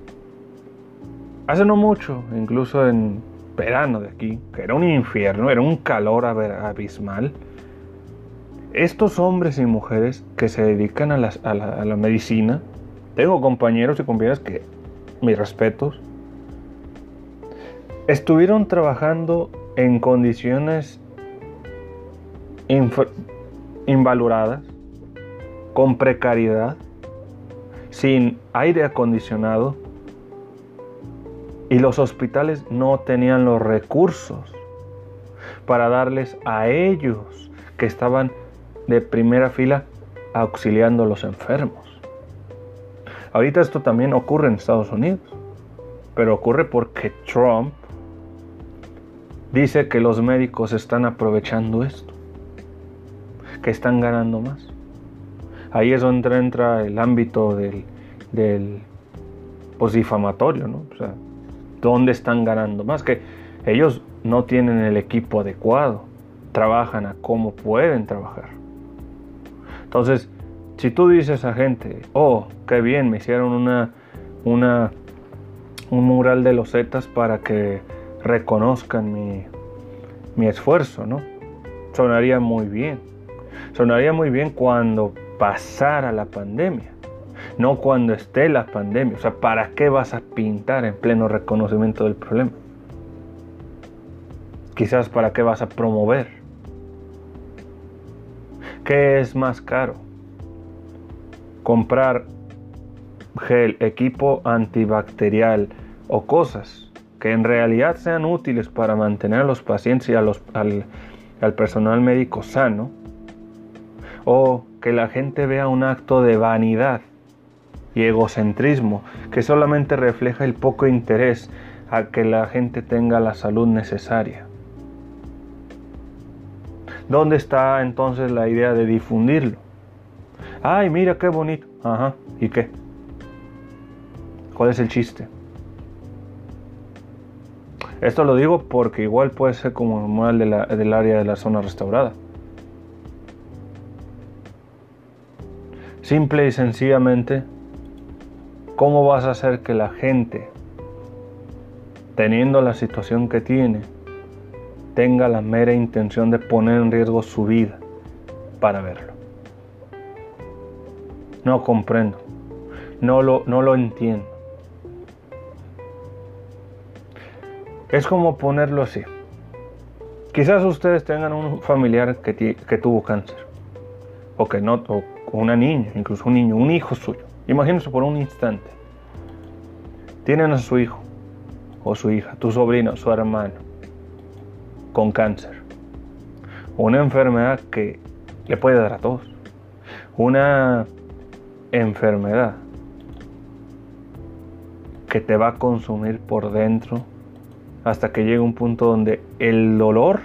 hace no mucho, incluso en verano de aquí, que era un infierno, era un calor abismal, estos hombres y mujeres que se dedican a, la, medicina, tengo compañeros y compañeras que, mis respetos, estuvieron trabajando en condiciones invaloradas, con precariedad, sin aire acondicionado, y los hospitales no tenían los recursos para darles a ellos que estaban de primera fila auxiliando a los enfermos. Ahorita esto también ocurre en Estados Unidos, pero ocurre porque Trump dice que los médicos están aprovechando esto, que están ganando más. Ahí es donde entra el ámbito del, del pues, difamatorio, ¿no? O sea, dónde están ganando más, que ellos no tienen el equipo adecuado, trabajan a cómo pueden trabajar. Entonces, si tú dices a gente, oh, qué bien, me hicieron una, una, un mural de los Zetas para que reconozcan mi, mi esfuerzo, ¿no? Sonaría muy bien. Sonaría muy bien cuando pasara la pandemia no cuando esté la pandemia. O sea, ¿para qué vas a pintar en pleno reconocimiento del problema? Quizás para qué vas a promover. ¿Qué es más caro? Comprar gel, equipo antibacterial o cosas que en realidad sean útiles para mantener a los pacientes y al, al personal médico sano. O que la gente vea un acto de vanidad y egocentrismo que solamente refleja el poco interés a que la gente tenga la salud necesaria. ¿Dónde está entonces la idea de difundirlo? Ay, mira qué bonito. Ajá, ¿y qué? ¿Cuál es el chiste? Esto lo digo porque igual puede ser como el del área de la zona restaurada. Simple y sencillamente, ¿cómo vas a hacer que la gente, teniendo la situación que tiene, tenga la mera intención de poner en riesgo su vida para verlo? No comprendo, no lo, no lo entiendo. Es como ponerlo así. Quizás ustedes tengan un familiar que, tuvo cáncer, o que no, una niña, incluso un niño, un hijo suyo. Imagínense por un instante. Tienen a su hijo o su hija, tu sobrino, su hermano, con cáncer. Una enfermedad que le puede dar a todos. Una enfermedad que te va a consumir por dentro hasta que llegue un punto donde el dolor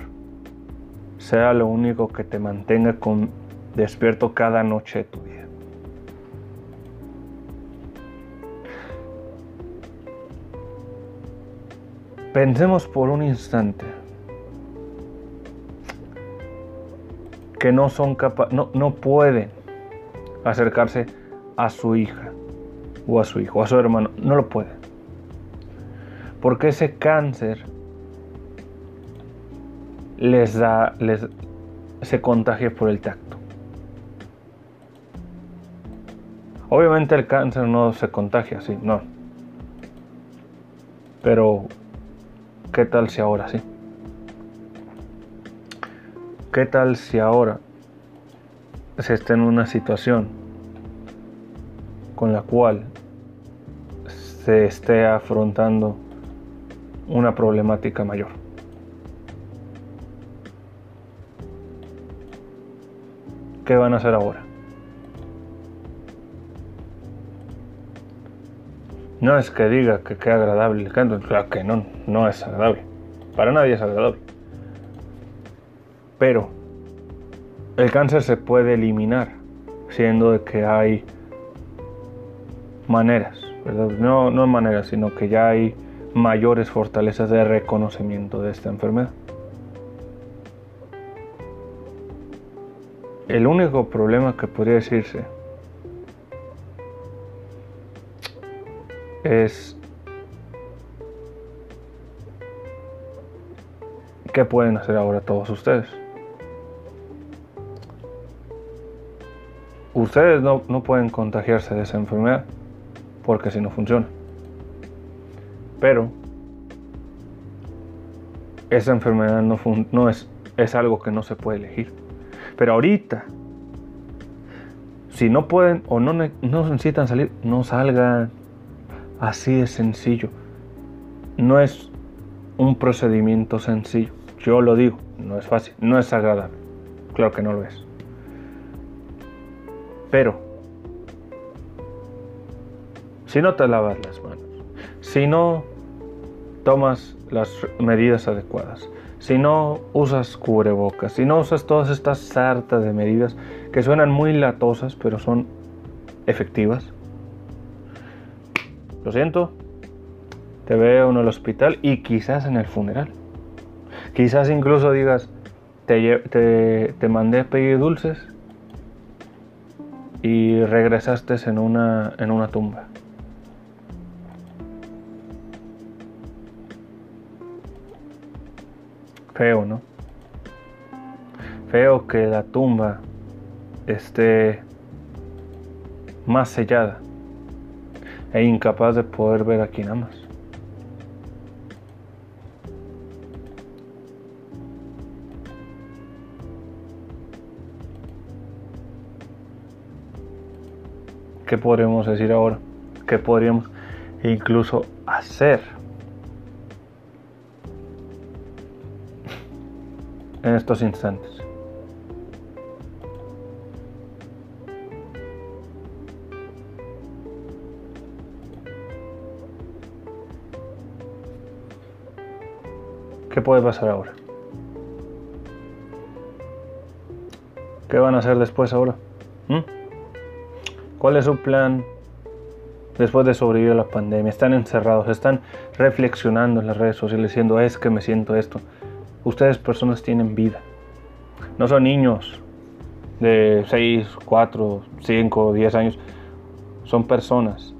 sea lo único que te mantenga con despierto cada noche de tu vida. Pensemos por un instante que no son capaces, no, no pueden acercarse a su hija o a su hijo, a su hermano, no lo pueden. Porque ese cáncer les da, les, se contagia por el tacto. Obviamente el cáncer no se contagia así, no. Pero, ¿qué tal si ahora sí? ¿Qué tal si ahora se está en una situación con la cual se esté afrontando una problemática mayor? ¿Qué van a hacer ahora? No es que diga que qué agradable el canto, claro que no, no es agradable. Para nadie es agradable. Pero el cáncer se puede eliminar, siendo de que hay maneras, ¿verdad? No, no maneras, sino que ya hay mayores fortalezas de reconocimiento de esta enfermedad. El único problema que podría decirse es qué pueden hacer ahora todos ustedes. Ustedes no, pueden contagiarse de esa enfermedad porque si no funciona. Pero esa enfermedad no, no es, es algo que no se puede elegir. Pero ahorita, si no pueden o no, no necesitan salir, no salgan. Así de sencillo. No es un procedimiento sencillo. Yo lo digo, no es fácil, no es agradable. Claro que no lo es. Pero, si no te lavas las manos, si no tomas las medidas adecuadas, si no usas cubrebocas, si no usas todas estas sartas de medidas que suenan muy latosas, pero son efectivas, lo siento, te veo en el hospital y quizás en el funeral. Quizás incluso digas, te, te, mandé a pedir dulces y regresaste en una, en una tumba. Feo, ¿no? Feo que la tumba esté más sellada e incapaz de poder ver a quien amas. ¿Qué podríamos decir ahora? ¿Qué podríamos incluso hacer en estos instantes? ¿Qué puede pasar ahora? ¿Qué van a hacer después ahora? ¿Mm? ¿Cuál es su plan después de sobrevivir a la pandemia? Están encerrados, están reflexionando en las redes sociales diciendo es que me siento esto. Ustedes personas tienen vida. No son niños de 6, 4, 5, 10 años. Son personas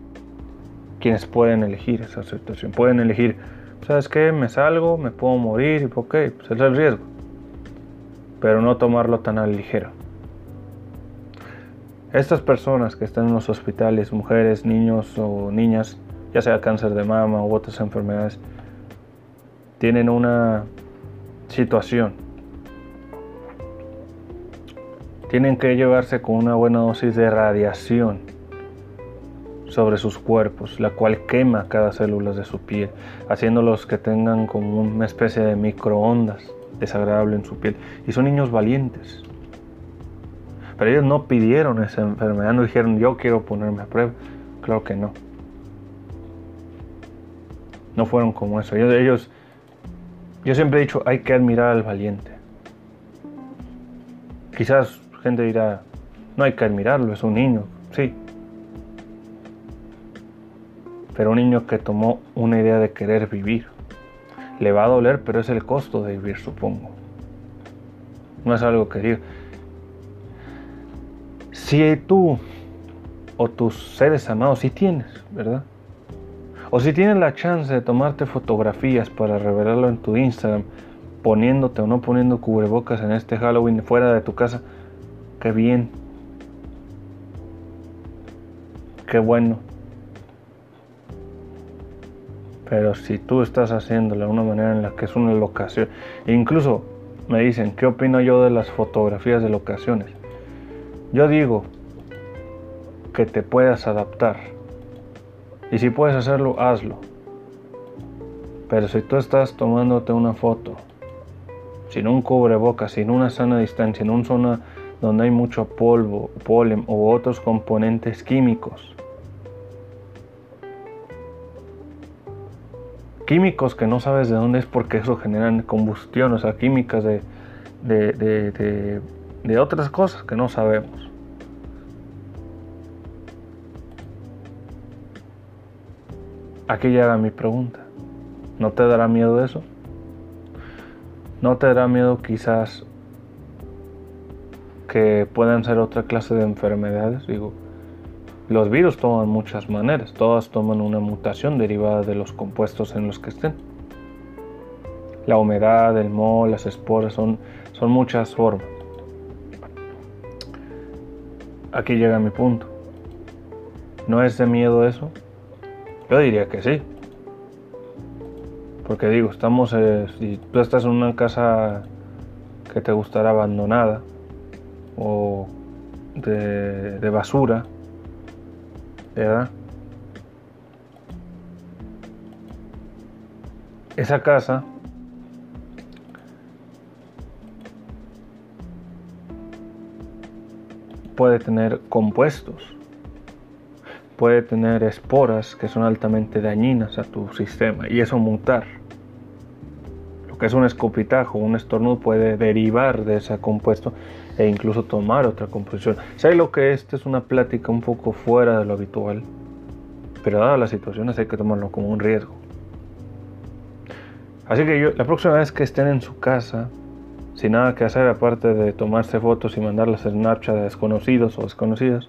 quienes pueden elegir esa situación. Pueden elegir, ¿sabes qué? Me salgo, me puedo morir, ok, pues es el riesgo. Pero no tomarlo tan a ligero. Estas personas que están en los hospitales, mujeres, niños o niñas, ya sea cáncer de mama u otras enfermedades, tienen una situación. Tienen que llevarse con una buena dosis de radiación sobre sus cuerpos, la cual quema cada célula de su piel, haciéndolos que tengan como una especie de microondas desagradable en su piel. Y son niños valientes. Pero ellos no pidieron esa enfermedad, no dijeron yo quiero ponerme a prueba. Claro que no. No fueron como eso. Ellos, yo siempre he dicho, hay que admirar al valiente. Quizás gente dirá, no hay que admirarlo, es un niño. Sí, pero un niño que tomó una idea de querer vivir. Le va a doler, pero es el costo de vivir, supongo. No es algo que diga. Si tú o tus seres amados, si tienes, ¿verdad? O si tienes la chance de tomarte fotografías para revelarlo en tu Instagram, poniéndote o no poniendo cubrebocas en este Halloween fuera de tu casa, qué bien. Qué bueno. Pero si tú estás haciéndolo de una manera en la que es una locación, incluso me dicen, ¿qué opino yo de las fotografías de locaciones? Yo digo que te puedas adaptar. Y si puedes hacerlo, hazlo. Pero si tú estás tomándote una foto sin un cubrebocas, sin una sana distancia, en una zona donde hay mucho polvo, polen u otros componentes químicos, químicos que no sabes de dónde es porque eso generan combustión, o sea, químicas de, de, otras cosas que no sabemos. Aquí llega mi pregunta. ¿No te dará miedo eso? ¿No te dará miedo quizás que puedan ser otra clase de enfermedades? Digo, los virus toman muchas maneras, todas toman una mutación derivada de los compuestos en los que estén. La humedad, el moho, las esporas son, son muchas formas. Aquí llega mi punto. ¿No es de miedo eso? Yo diría que sí. Porque digo, estamos, eh, si tú estás en una casa que te gustará abandonada o de, de basura, esa casa puede tener compuestos, puede tener esporas que son altamente dañinas a tu sistema y eso mutar. Lo que es un escopitajo, un estornudo puede derivar de ese compuesto e incluso tomar otra composición. Sé lo que esta es una plática un poco fuera de lo habitual, pero dadas las situaciones hay que tomarlo como un riesgo. Así que yo, la próxima vez que estén en su casa, sin nada que hacer aparte de tomarse fotos y mandarlas a Snapchat a desconocidos o desconocidas,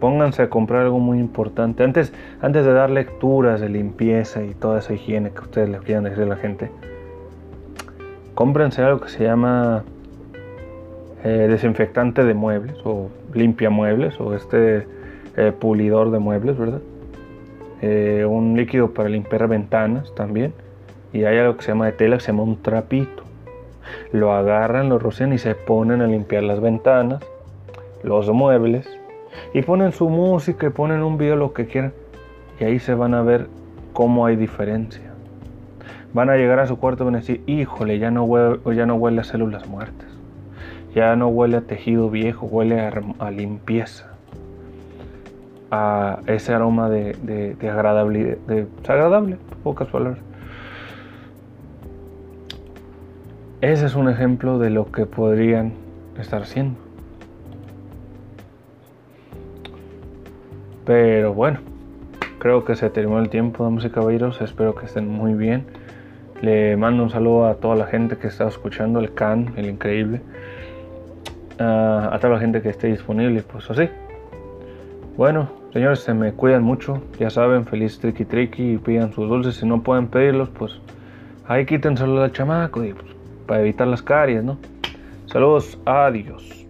pónganse a comprar algo muy importante. Antes, antes de dar lecturas de limpieza y toda esa higiene que ustedes le quieran decir a la gente, cómprense algo que se llama eh, desinfectante de muebles o limpia muebles o este eh, pulidor de muebles, ¿verdad? Eh, un líquido para limpiar ventanas también. Y hay algo que se llama de tela, que se llama un trapito. Lo agarran, lo rocian y se ponen a limpiar las ventanas, los muebles. Y ponen su música y ponen un video, lo que quieran. Y ahí se van a ver cómo hay diferencia. Van a llegar a su cuarto y van a decir, híjole, ya no huele, ya no huele a células muertas. Ya no huele a tejido viejo, huele a, limpieza. A ese aroma de, agradable, de, agradable, pocas palabras. ese es un ejemplo de lo que podrían estar haciendo. Pero bueno, creo que se terminó el tiempo, damas y caballeros. Espero que estén muy bien. Le mando un saludo a toda la gente que está escuchando, el Can, el increíble. A toda la gente que esté disponible, pues así. Bueno, señores, se me cuidan mucho. Ya saben, feliz tricky tricky y pidan sus dulces. Si no pueden pedirlos, pues ahí quítenselo al chamaco y, pues, para evitar las caries, ¿no? Saludos, adiós.